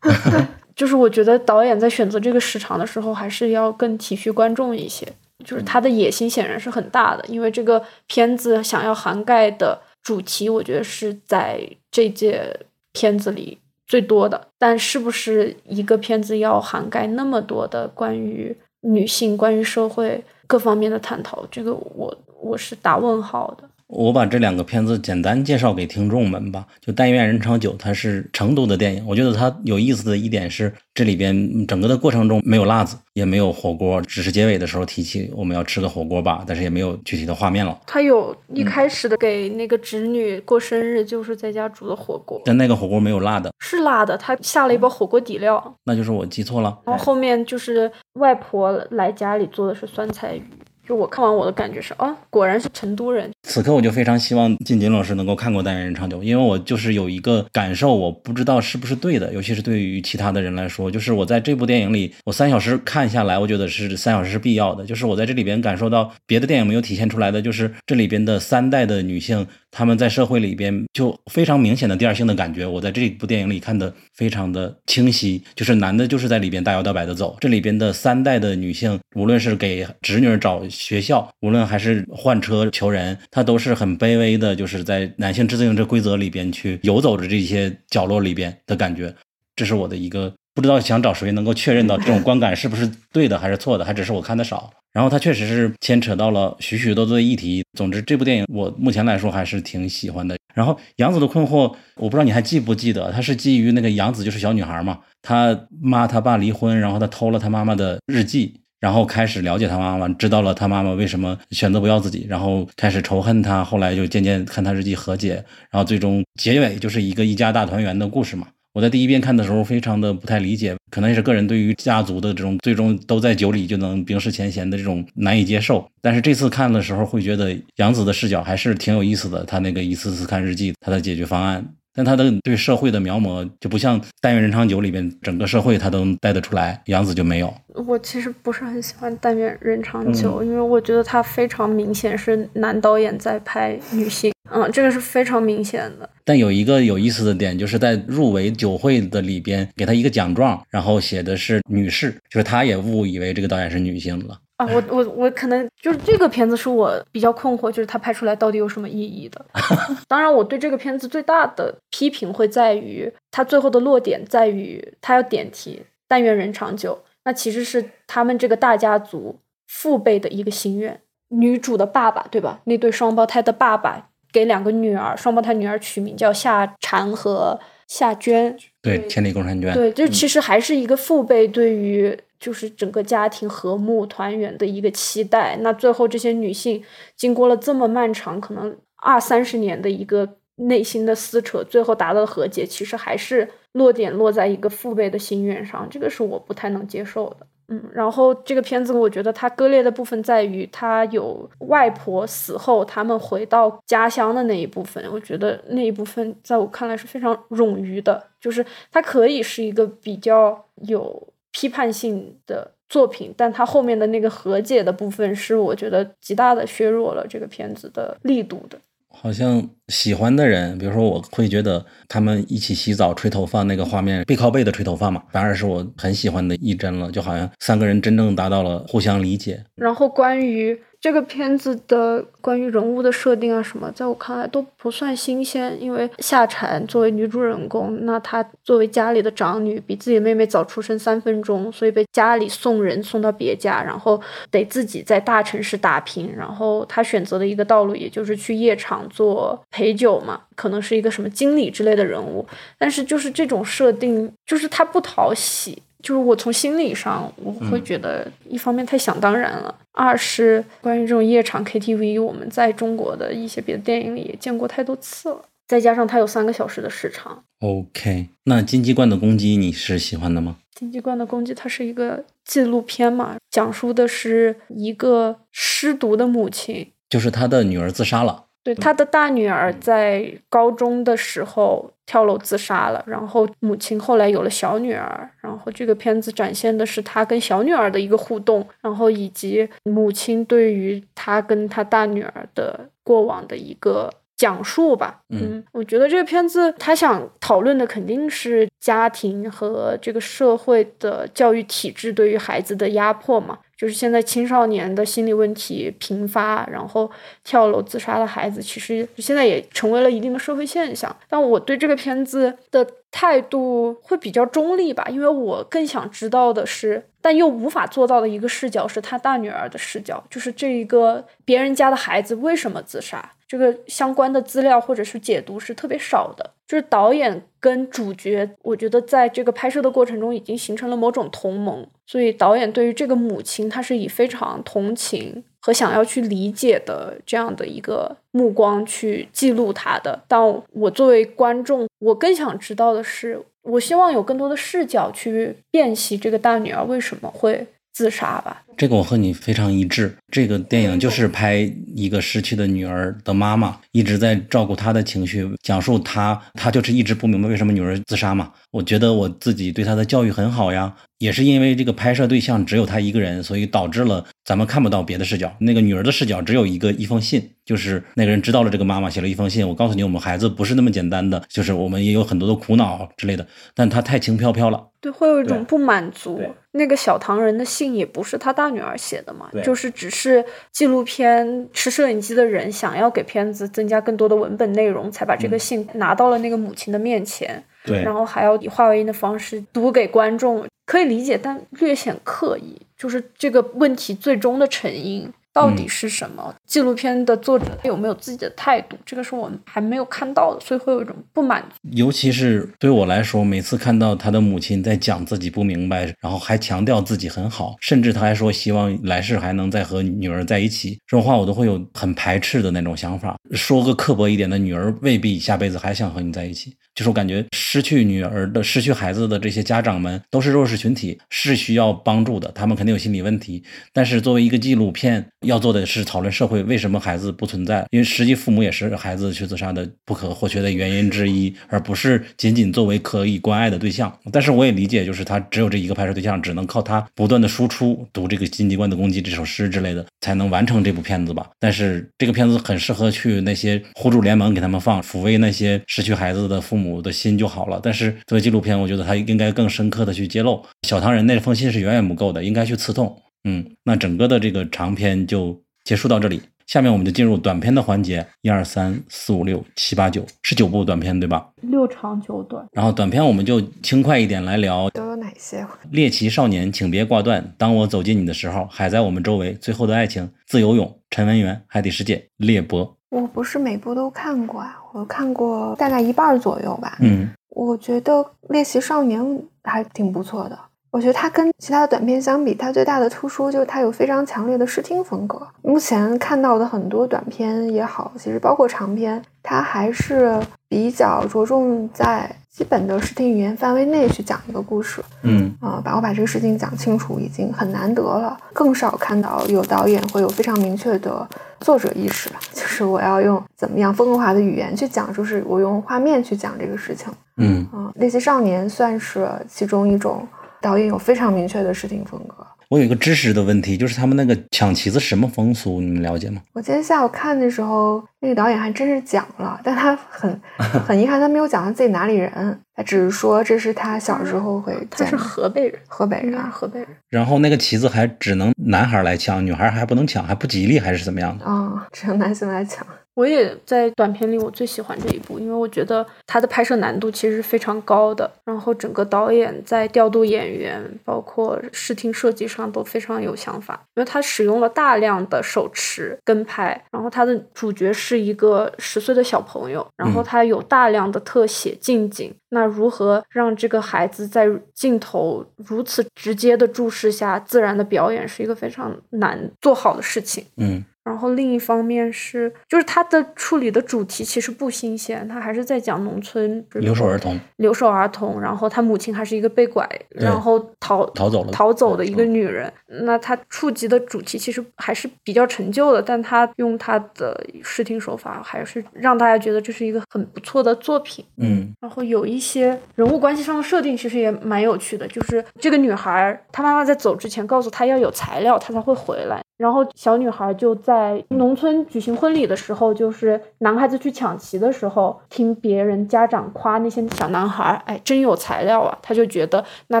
就是我觉得导演在选择这个时长的时候，还是要更体恤观众一些。就是他的野心显然是很大的，因为这个片子想要涵盖的主题，我觉得是在这届片子里最多的。但是不是一个片子要涵盖那么多的关于？女性关于社会各方面的探讨，这个我我是打问号的。我把这两个片子简单介绍给听众们吧。就《但愿人长久》，它是成都的电影。我觉得它有意思的一点是，这里边整个的过程中没有辣子，也没有火锅，只是结尾的时候提起我们要吃个火锅吧，但是也没有具体的画面了。他有一开始的给那个侄女过生日，就是在家煮的火锅，但那个火锅没有辣的，是辣的。他下了一包火锅底料，那就是我记错了。然后后面就是外婆来家里做的是酸菜鱼。就我看完我的感觉是哦，果然是成都人。此刻我就非常希望靳锦老师能够看过《代言人长久》，因为我就是有一个感受，我不知道是不是对的，尤其是对于其他的人来说，就是我在这部电影里，我三小时看下来，我觉得是三小时是必要的。就是我在这里边感受到别的电影没有体现出来的，就是这里边的三代的女性。他们在社会里边就非常明显的第二性的感觉，我在这部电影里看的非常的清晰，就是男的就是在里边大摇大摆的走，这里边的三代的女性，无论是给侄女找学校，无论还是换车求人，她都是很卑微的，就是在男性制定这规则里边去游走着这些角落里边的感觉，这是我的一个不知道想找谁能够确认到这种观感是不是对的还是错的，还只是我看的少。然后它确实是牵扯到了许许多多的议题。总之，这部电影我目前来说还是挺喜欢的。然后杨子的困惑，我不知道你还记不记得，它是基于那个杨子就是小女孩嘛，她妈她爸离婚，然后她偷了她妈妈的日记，然后开始了解她妈妈，知道了她妈妈为什么选择不要自己，然后开始仇恨她，后来就渐渐看她日记和解，然后最终结尾就是一个一家大团圆的故事嘛。我在第一遍看的时候非常的不太理解，可能也是个人对于家族的这种最终都在酒里就能冰释前嫌的这种难以接受。但是这次看的时候会觉得杨子的视角还是挺有意思的，他那个一次次看日记，他的解决方案。但他的对社会的描摹就不像《但愿人长久》里边整个社会他都带得出来，杨子就没有。我其实不是很喜欢《但愿人长久》，因为我觉得他非常明显是男导演在拍女性，嗯，这个是非常明显的。但有一个有意思的点，就是在入围酒会的里边给他一个奖状，然后写的是女士，就是他也误以为这个导演是女性了。啊，我我我可能就是这个片子是我比较困惑，就是他拍出来到底有什么意义的？当然，我对这个片子最大的批评会在于他最后的落点在于他要点题“但愿人长久”，那其实是他们这个大家族父辈的一个心愿。女主的爸爸对吧？那对双胞胎的爸爸给两个女儿，双胞胎女儿取名叫夏蝉和夏娟。对，千里共婵娟。对，就其实还是一个父辈对于。就是整个家庭和睦团圆的一个期待。那最后这些女性经过了这么漫长，可能二三十年的一个内心的撕扯，最后达到了和解，其实还是落点落在一个父辈的心愿上，这个是我不太能接受的。嗯，然后这个片子我觉得它割裂的部分在于，它有外婆死后他们回到家乡的那一部分，我觉得那一部分在我看来是非常冗余的，就是它可以是一个比较有。批判性的作品，但它后面的那个和解的部分是我觉得极大的削弱了这个片子的力度的。好像喜欢的人，比如说我会觉得他们一起洗澡吹头发那个画面，背靠背的吹头发嘛，反而是我很喜欢的一帧了，就好像三个人真正达到了互相理解。然后关于。这个片子的关于人物的设定啊什么，在我看来都不算新鲜，因为夏蝉作为女主人公，那她作为家里的长女，比自己妹妹早出生三分钟，所以被家里送人送到别家，然后得自己在大城市打拼，然后她选择的一个道路，也就是去夜场做陪酒嘛，可能是一个什么经理之类的人物，但是就是这种设定，就是她不讨喜。就是我从心理上，我会觉得一方面太想当然了，二是关于这种夜场 KTV，我们在中国的一些别的电影里也见过太多次了，再加上它有三个小时的时长。OK，那金鸡冠的攻击你是喜欢的吗？金鸡冠的攻击它是一个纪录片嘛，讲述的是一个失独的母亲，就是他的女儿自杀了。对，他的大女儿在高中的时候跳楼自杀了，然后母亲后来有了小女儿，然后这个片子展现的是他跟小女儿的一个互动，然后以及母亲对于他跟他大女儿的过往的一个讲述吧。嗯，我觉得这个片子他想讨论的肯定是家庭和这个社会的教育体制对于孩子的压迫嘛。就是现在青少年的心理问题频发，然后跳楼自杀的孩子，其实现在也成为了一定的社会现象。但我对这个片子的态度会比较中立吧，因为我更想知道的是，但又无法做到的一个视角是他大女儿的视角，就是这一个别人家的孩子为什么自杀。这个相关的资料或者是解读是特别少的，就是导演跟主角，我觉得在这个拍摄的过程中已经形成了某种同盟，所以导演对于这个母亲，他是以非常同情和想要去理解的这样的一个目光去记录他的。但我作为观众，我更想知道的是，我希望有更多的视角去辨析这个大女儿为什么会自杀吧。这个我和你非常一致。这个电影就是拍一个失去的女儿的妈妈，一直在照顾她的情绪，讲述她，她就是一直不明白为什么女儿自杀嘛。我觉得我自己对她的教育很好呀，也是因为这个拍摄对象只有她一个人，所以导致了咱们看不到别的视角。那个女儿的视角只有一个一封信，就是那个人知道了这个妈妈写了一封信，我告诉你，我们孩子不是那么简单的，就是我们也有很多的苦恼之类的。但她太轻飘飘了，对，会有一种不满足。那个小唐人的信也不是他大女儿写的嘛。就是只是纪录片持摄影机的人想要给片子增加更多的文本内容，才把这个信拿到了那个母亲的面前。对，然后还要以话外音的方式读给观众，可以理解，但略显刻意。就是这个问题最终的成因，到底是什么？纪录片的作者有没有自己的态度？这个是我们还没有看到的，所以会有一种不满足。尤其是对我来说，每次看到他的母亲在讲自己不明白，然后还强调自己很好，甚至他还说希望来世还能再和女儿在一起，这种话我都会有很排斥的那种想法。说个刻薄一点的，女儿未必下辈子还想和你在一起。就是我感觉失去女儿的、失去孩子的这些家长们都是弱势群体，是需要帮助的。他们肯定有心理问题，但是作为一个纪录片，要做的是讨论社会为什么孩子不存在，因为实际父母也是孩子去自杀的不可或缺的原因之一，而不是仅仅作为可以关爱的对象。但是我也理解，就是他只有这一个拍摄对象，只能靠他不断的输出，读这个《荆棘冠的攻击》这首诗之类的，才能完成这部片子吧。但是这个片子很适合去那些互助联盟给他们放，抚慰那些失去孩子的父母。母的心就好了，但是作为纪录片，我觉得它应该更深刻的去揭露小唐人那封信是远远不够的，应该去刺痛。嗯，那整个的这个长篇就结束到这里，下面我们就进入短片的环节，一二三四五六七八九，是九部短片对吧？六长九短。然后短片我们就轻快一点来聊，都有哪些？猎奇少年，请别挂断。当我走进你的时候，海在我们周围。最后的爱情，自由泳。陈文元，海底世界，猎博。我不是每部都看过啊，我看过大概一半左右吧。嗯，我觉得《猎奇少年》还挺不错的。我觉得它跟其他的短片相比，它最大的突出就是它有非常强烈的视听风格。目前看到的很多短片也好，其实包括长片，它还是比较着重在。基本的视听语言范围内去讲一个故事，嗯啊，把我把这个事情讲清楚已经很难得了，更少看到有导演会有非常明确的作者意识吧，就是我要用怎么样风格化的语言去讲，就是我用画面去讲这个事情，嗯啊，猎奇少年算是其中一种导演有非常明确的视听风格。我有一个知识的问题，就是他们那个抢旗子什么风俗，你们了解吗？我今天下午看的时候，那个导演还真是讲了，但他很 很遗憾，他没有讲他自己哪里人，他只是说这是他小时候会。他是河北人，河北人，河北人。然后那个旗子还只能男孩来抢，女孩还不能抢，还不吉利，还是怎么样的？啊，只能男性来抢。我也在短片里，我最喜欢这一部，因为我觉得它的拍摄难度其实是非常高的，然后整个导演在调度演员，包括视听设计上都非常有想法，因为他使用了大量的手持跟拍，然后他的主角是一个十岁的小朋友，然后他有大量的特写近景，那如何让这个孩子在镜头如此直接的注视下自然的表演，是一个非常难做好的事情。嗯。然后另一方面是，就是他的处理的主题其实不新鲜，他还是在讲农村留守儿童，留守儿童，然后他母亲还是一个被拐，然后逃逃走了逃走的一个女人。那他触及的主题其实还是比较陈旧的，但他用他的视听手法，还是让大家觉得这是一个很不错的作品。嗯，然后有一些人物关系上的设定其实也蛮有趣的，就是这个女孩，她妈妈在走之前告诉她要有材料，她才会回来。然后小女孩就在农村举行婚礼的时候，就是男孩子去抢旗的时候，听别人家长夸那些小男孩，哎，真有材料啊！他就觉得那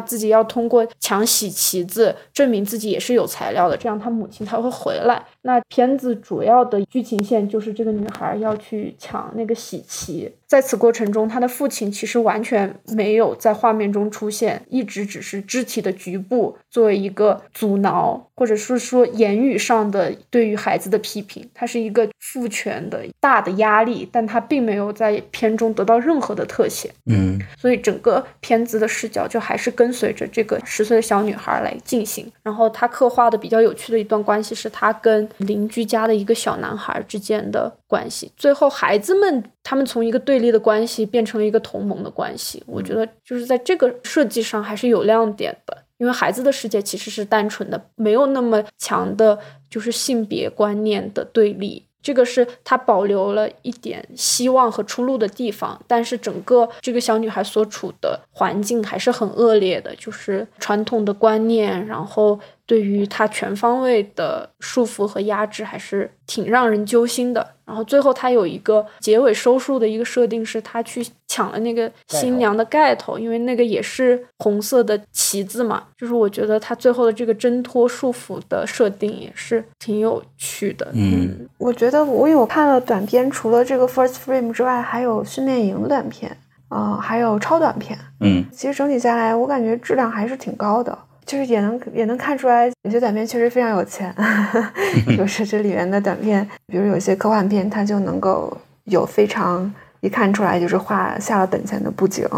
自己要通过抢喜旗子证明自己也是有材料的，这样他母亲才会回来。那片子主要的剧情线就是这个女孩要去抢那个喜旗，在此过程中，她的父亲其实完全没有在画面中出现，一直只是肢体的局部作为一个阻挠，或者是说言语上的对于孩子的批评，他是一个父权的大的压力，但他并没有在片中得到任何的特写。嗯，所以整个片子的视角就还是跟随着这个十岁的小女孩来进行。然后他刻画的比较有趣的一段关系是他跟。邻居家的一个小男孩之间的关系，最后孩子们他们从一个对立的关系变成了一个同盟的关系。我觉得就是在这个设计上还是有亮点的，因为孩子的世界其实是单纯的，没有那么强的就是性别观念的对立。这个是她保留了一点希望和出路的地方，但是整个这个小女孩所处的环境还是很恶劣的，就是传统的观念，然后。对于他全方位的束缚和压制，还是挺让人揪心的。然后最后他有一个结尾收束的一个设定，是他去抢了那个新娘的盖头，因为那个也是红色的旗子嘛。就是我觉得他最后的这个挣脱束缚的设定也是挺有趣的。嗯，我觉得我有看了短片，除了这个 First Frame 之外，还有训练营短片，啊，还有超短片。嗯，其实整体下来，我感觉质量还是挺高的。就是也能也能看出来，有些短片确实非常有钱，就是这里面的短片，比如有些科幻片，它就能够有非常一看出来就是画下了本钱的布景。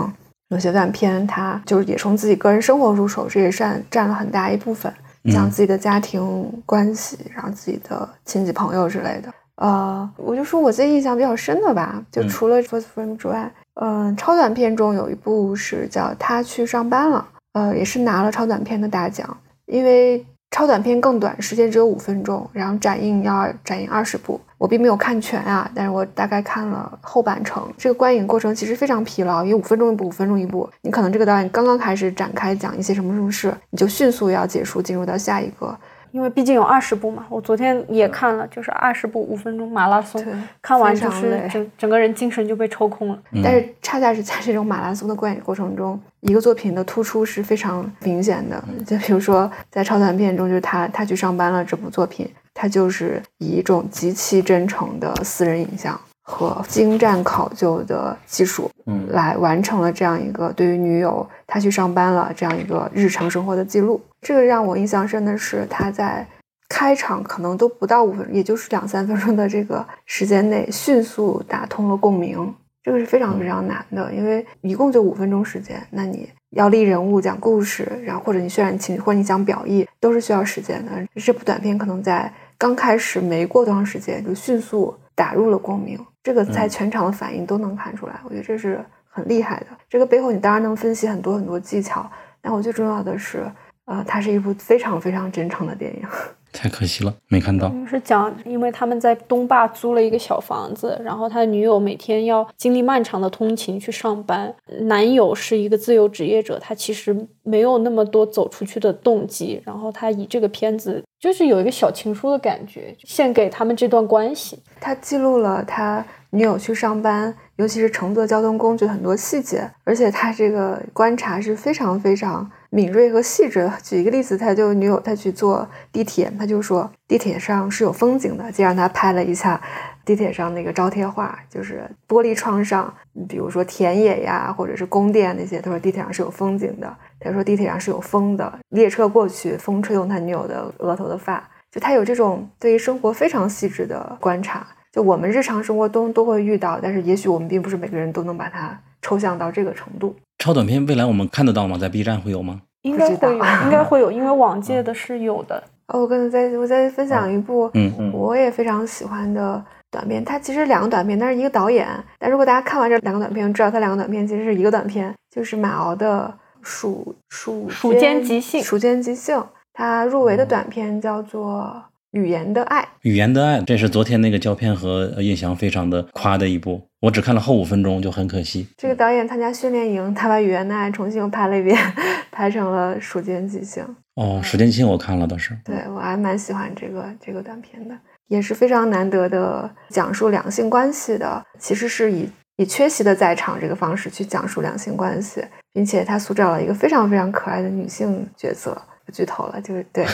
有些短片，它就是也从自己个人生活入手，这也占占了很大一部分，讲自己的家庭关系，然后自己的亲戚朋友之类的。呃，我就说我自己印象比较深的吧，就除了 First Frame 之外，嗯，超短片中有一部是叫《他去上班了》，呃，也是拿了超短片的大奖，因为。超短片更短，时间只有五分钟，然后展映要展映二十部，我并没有看全啊，但是我大概看了后半程。这个观影过程其实非常疲劳，因为五分钟一部，五分钟一部，你可能这个导演刚刚开始展开讲一些什么什么事，你就迅速要结束，进入到下一个。因为毕竟有二十部嘛，我昨天也看了，就是二十部五分钟马拉松，看完就是整整个人精神就被抽空了。但是恰恰是在这种马拉松的观影过程中，一个作品的突出是非常明显的。就比如说在超短片中，就是他他去上班了这部作品，他就是以一种极其真诚的私人影像。和精湛考究的技术，嗯，来完成了这样一个对于女友她去上班了这样一个日常生活的记录。这个让我印象深的是，他在开场可能都不到五分，也就是两三分钟的这个时间内，迅速打通了共鸣。这个是非常非常难的，因为一共就五分钟时间，那你要立人物、讲故事，然后或者你渲染情绪，或者你讲表意，都是需要时间的。这部短片可能在刚开始没过多长时间，就迅速打入了共鸣。这个在全场的反应都能看出来，我觉得这是很厉害的。这个背后你当然能分析很多很多技巧，但我最重要的是，呃，它是一部非常非常真诚的电影。太可惜了，没看到。是讲，因为他们在东坝租了一个小房子，然后他的女友每天要经历漫长的通勤去上班。男友是一个自由职业者，他其实没有那么多走出去的动机。然后他以这个片子，就是有一个小情书的感觉，献给他们这段关系。他记录了他女友去上班，尤其是乘坐交通工具很多细节，而且他这个观察是非常非常。敏锐和细致的。举一个例子，他就女友，他去坐地铁，他就说地铁上是有风景的，就让他拍了一下地铁上那个招贴画，就是玻璃窗上，比如说田野呀，或者是宫殿那些，他说地铁上是有风景的。他说地铁上是有风的，列车过去，风吹动他女友的额头的发，就他有这种对于生活非常细致的观察，就我们日常生活中都会遇到，但是也许我们并不是每个人都能把它抽象到这个程度。超短片未来我们看得到吗？在 B 站会有吗？应该会有，应该 会有，因为往届的是有的。哦，我刚才再我再分享一部，嗯嗯，我也非常喜欢的短片。它其实两个短片，但是一个导演。但如果大家看完这两个短片，知道它两个短片其实是一个短片，就是马敖的《鼠鼠鼠间即兴》。鼠间即兴，它入围的短片叫做。语言的爱，语言的爱，这是昨天那个胶片和印象非常的夸的一部，我只看了后五分钟，就很可惜。这个导演参加训练营，他把语言的爱重新又拍了一遍，拍成了《蜀间即兴》。哦，《蜀间即兴》我看了倒是，对我还蛮喜欢这个这个短片的，也是非常难得的讲述两性关系的，其实是以以缺席的在场这个方式去讲述两性关系，并且他塑造了一个非常非常可爱的女性角色。不剧透了，就是对，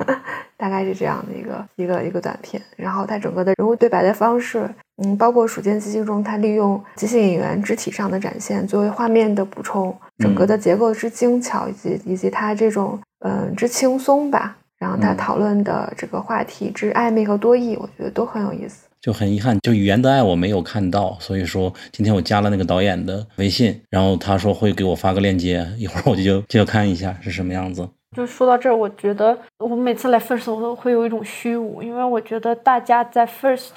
大概是这样的一个一个一个短片。然后它整个的人物对白的方式，嗯，包括《蜀间即兴》中，它利用即兴演员肢体上的展现作为画面的补充，整个的结构之精巧，以及以及它这种嗯之轻松吧。然后他讨论的这个话题之暧昧和多义，我觉得都很有意思。就很遗憾，就语言的爱我没有看到，所以说今天我加了那个导演的微信，然后他说会给我发个链接，一会儿我就就要看一下是什么样子。就说到这儿，我觉得我每次来 First 我都会有一种虚无，因为我觉得大家在 First，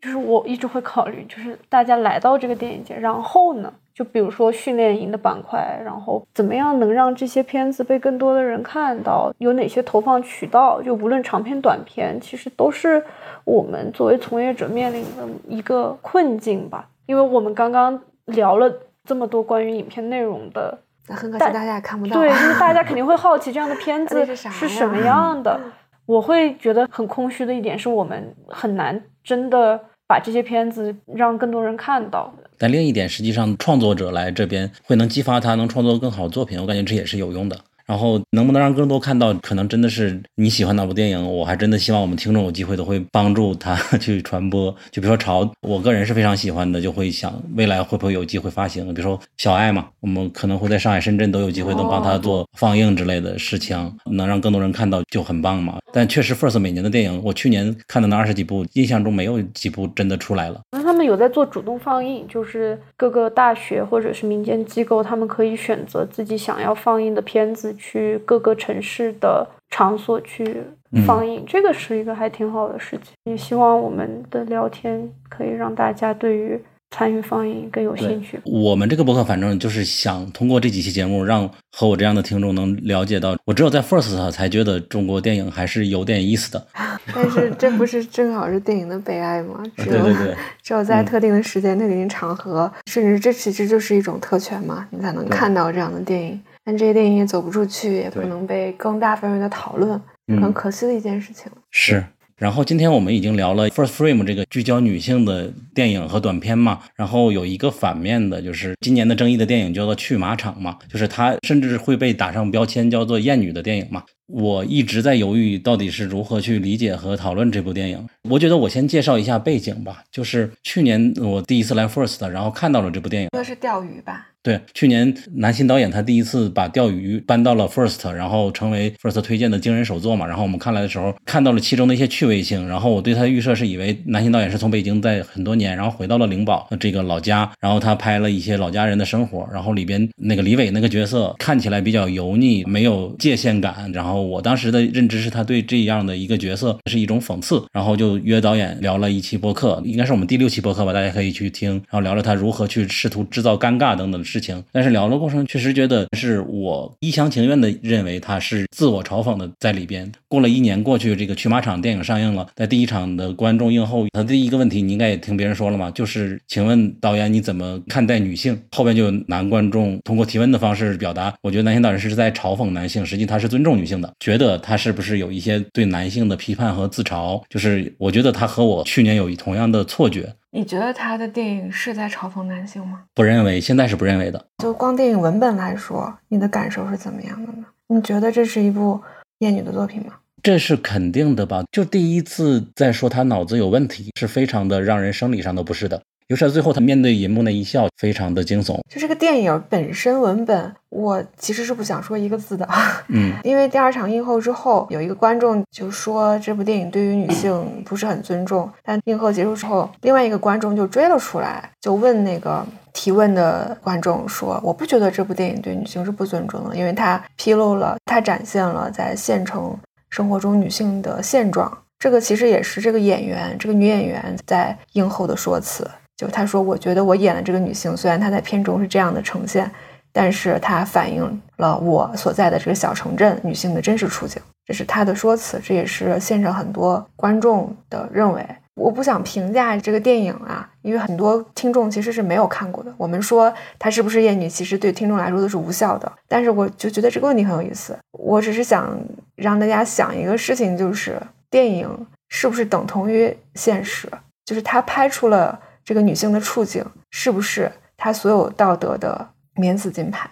就是我一直会考虑，就是大家来到这个电影节，然后呢，就比如说训练营的板块，然后怎么样能让这些片子被更多的人看到，有哪些投放渠道，就无论长片短片，其实都是我们作为从业者面临的一个困境吧。因为我们刚刚聊了这么多关于影片内容的。很可惜，大家也看不到。对，就是大家 肯定会好奇这样的片子是什么样的。我会觉得很空虚的一点是我们很难真的把这些片子让更多人看到。但另一点，实际上创作者来这边会能激发他能创作更好的作品，我感觉这也是有用的。然后能不能让更多看到，可能真的是你喜欢哪部电影，我还真的希望我们听众有机会都会帮助他 去传播。就比如说潮，我个人是非常喜欢的，就会想未来会不会有机会发行。比如说小爱嘛，我们可能会在上海、深圳都有机会能帮他做放映之类的事情，能让更多人看到就很棒嘛。但确实，First 每年的电影，我去年看的那二十几部，印象中没有几部真的出来了。那他们有在做主动放映，就是各个大学或者是民间机构，他们可以选择自己想要放映的片子，去各个城市的场所去放映，这个是一个还挺好的事情。也希望我们的聊天可以让大家对于。参与放映更有兴趣。我们这个博客反正就是想通过这几期节目，让和我这样的听众能了解到，我只有在 First 才觉得中国电影还是有点意思的。但是这不是正好是电影的悲哀吗？对对对，只有在特定的时间、特定场合，甚至这其实就是一种特权嘛，你才能看到这样的电影。但这些电影也走不出去，也不能被更大范围的讨论，很可惜的一件事情。是。然后今天我们已经聊了 First Frame 这个聚焦女性的电影和短片嘛，然后有一个反面的，就是今年的争议的电影叫做《去马场》嘛，就是它甚至会被打上标签叫做艳女的电影嘛。我一直在犹豫到底是如何去理解和讨论这部电影。我觉得我先介绍一下背景吧，就是去年我第一次来 First，然后看到了这部电影，说是钓鱼吧。对，去年男新导演他第一次把钓鱼搬到了 First，然后成为 First 推荐的惊人首作嘛。然后我们看来的时候，看到了其中的一些趣味性。然后我对他的预设是以为男新导演是从北京在很多年，然后回到了灵宝这个老家，然后他拍了一些老家人的生活。然后里边那个李伟那个角色看起来比较油腻，没有界限感。然后我当时的认知是他对这样的一个角色是一种讽刺。然后就约导演聊了一期播客，应该是我们第六期播客吧，大家可以去听。然后聊了他如何去试图制造尴尬等等事情。但是聊的。过程确实觉得是我一厢情愿的认为他是自我嘲讽的在里边。过了一年过去，这个《去马场》电影上映了，在第一场的观众映后，他第一个问题你应该也听别人说了嘛，就是请问导演你怎么看待女性？后边就有男观众通过提问的方式表达，我觉得男性导演是在嘲讽男性，实际他是尊重女性的，觉得他是不是有一些对男性的批判和自嘲？就是我觉得他和我去年有同样的错觉。你觉得他的电影是在嘲讽男性吗？不认为，现在是不认为的。就光电影文本来说，你的感受是怎么样的呢？你觉得这是一部厌女的作品吗？这是肯定的吧？就第一次在说他脑子有问题，是非常的让人生理上都不适的。尤其是最后他面对银幕那一笑，非常的惊悚。就这个电影本身文本，我其实是不想说一个字的。嗯，因为第二场映后之后，有一个观众就说这部电影对于女性不是很尊重。但映后结束之后，另外一个观众就追了出来，就问那个提问的观众说：“我不觉得这部电影对女性是不尊重的，因为它披露了，它展现了在县城生活中女性的现状。这个其实也是这个演员，这个女演员在映后的说辞。”就他说，我觉得我演的这个女性，虽然她在片中是这样的呈现，但是她反映了我所在的这个小城镇女性的真实处境。这是他的说辞，这也是现场很多观众的认为。我不想评价这个电影啊，因为很多听众其实是没有看过的。我们说她是不是艳女，其实对听众来说都是无效的。但是我就觉得这个问题很有意思。我只是想让大家想一个事情，就是电影是不是等同于现实？就是他拍出了。这个女性的处境是不是她所有道德的免死金牌？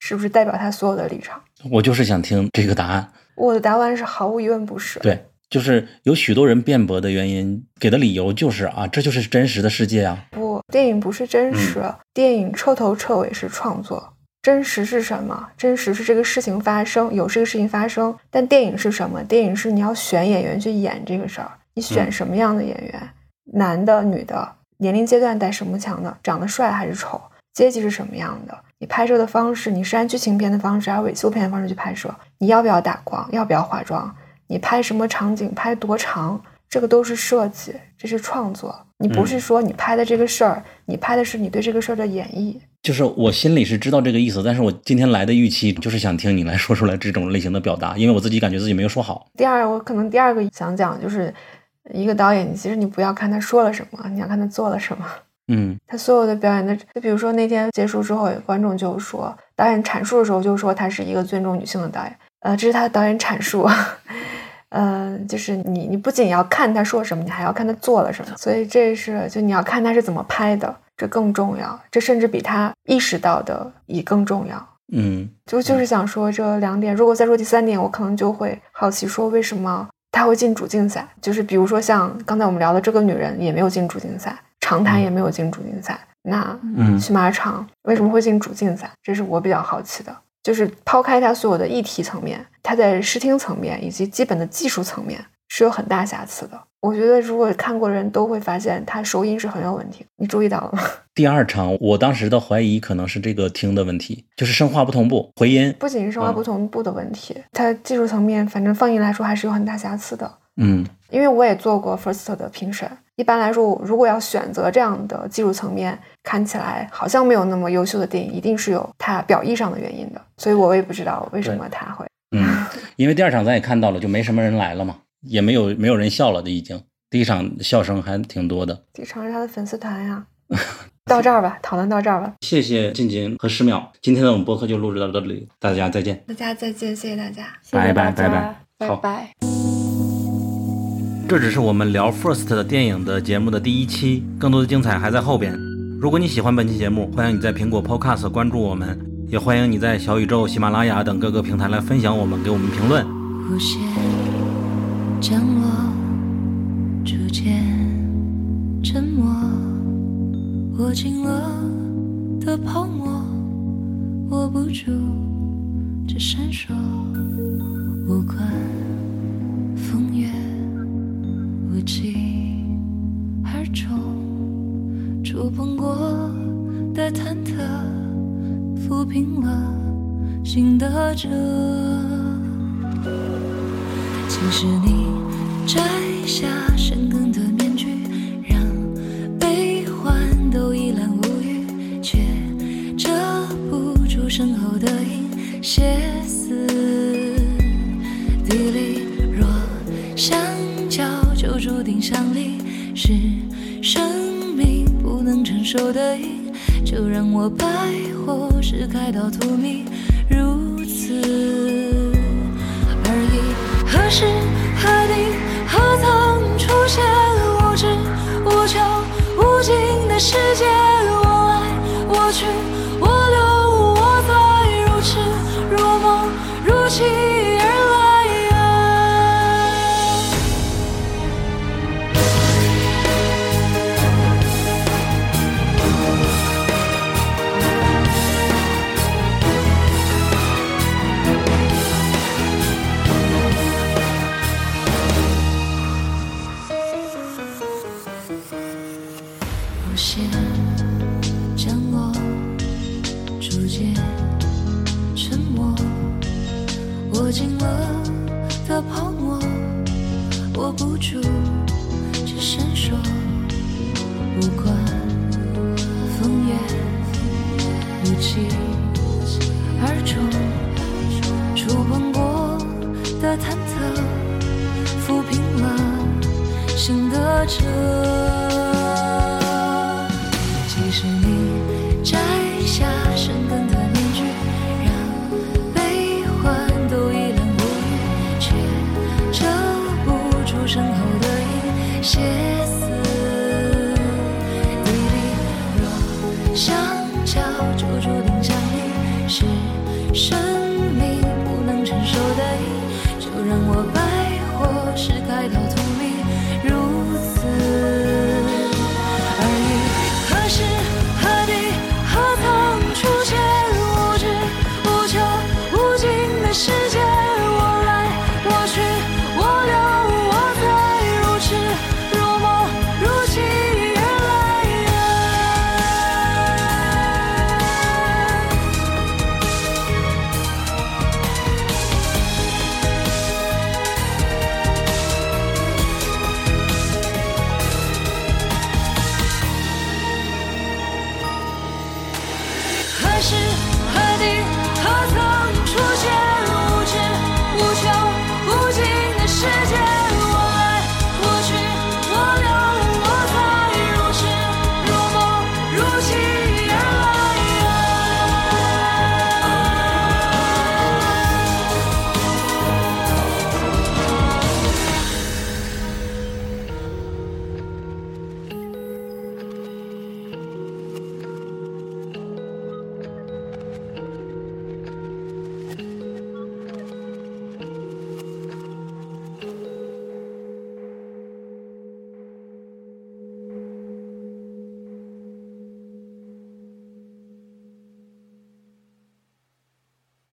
是不是代表她所有的立场？我就是想听这个答案。我的答案是毫无疑问不是。对，就是有许多人辩驳的原因，给的理由就是啊，这就是真实的世界啊。不，电影不是真实，电影彻头彻尾是创作。真实是什么？真实是这个事情发生，有这个事情发生。但电影是什么？电影是你要选演员去演这个事儿，你选什么样的演员？男的、女的？年龄阶段带什么强的？长得帅还是丑？阶级是什么样的？你拍摄的方式，你是按剧情片的方式，还是伪修片的方式去拍摄？你要不要打光？要不要化妆？你拍什么场景？拍多长？这个都是设计，这是创作。你不是说你拍的这个事儿，你拍的是你对这个事儿的演绎。就是我心里是知道这个意思，但是我今天来的预期就是想听你来说出来这种类型的表达，因为我自己感觉自己没有说好。第二，我可能第二个想讲就是。一个导演，其实你不要看他说了什么，你要看他做了什么。嗯，他所有的表演的，就比如说那天结束之后，观众就说，导演阐述的时候就说他是一个尊重女性的导演。呃，这是他的导演阐述。嗯，就是你，你不仅要看他说什么，你还要看他做了什么。所以这是，就你要看他是怎么拍的，这更重要。这甚至比他意识到的也更重要。嗯就就是想说这两点。如果再说第三点，我可能就会好奇说为什么她会进主竞赛？就是比如说像刚才我们聊的这个女人也没有进主竞赛，长谈也没有进主竞赛，那嗯去马场为什么会进主竞赛？这是我比较好奇的。就是抛开它所有的议题层面，它在视听层面以及基本的技术层面是有很大瑕疵的。我觉得如果看过的人都会发现，它收音是很有问题。你注意到了吗？第二场我当时的怀疑可能是这个听的问题，就是声画不同步，回音。不仅是声画嗯不同步的问题，它技术层面，反正放映来说还是有很大瑕疵的。嗯因为我也做过 First 的评审，一般来说，如果要选择这样的技术层面看起来好像没有那么优秀的电影，一定是有它表意上的原因的。所以我也不知道为什么它会。嗯，因为第二场咱也看到了，就没什么人来了嘛，也没有没有人笑了的已经。第一场笑声还挺多的。第一场是他的粉丝团呀。到这儿吧，讨论到这儿吧，谢谢静静和十秒，今天的我们播客就录制到这里，大家再见。大家再见，谢谢大家。拜拜拜拜好拜拜。这只是我们聊 First 的电影的节目的第一期，更多的精彩还在后边。如果你喜欢本期节目，欢迎你在苹果 Podcast 关注我们，也欢迎你在小宇宙、喜马拉雅等各个平台来分享我们，给我们评论。无限降落，逐渐沉默，握紧了的泡沫，握不住这闪烁，无关风月，无疾而终，触碰过的忐忑，抚平了心的折。其实你摘下深耕的面具，让悲欢都一览无余，却遮不住身后的影，歇斯底里。若相交就注定相离，是生命不能承受的瘾，就让我百火时开到荼蘼，如此。何时何地何曾出现无知无求无尽的世界？我来我去这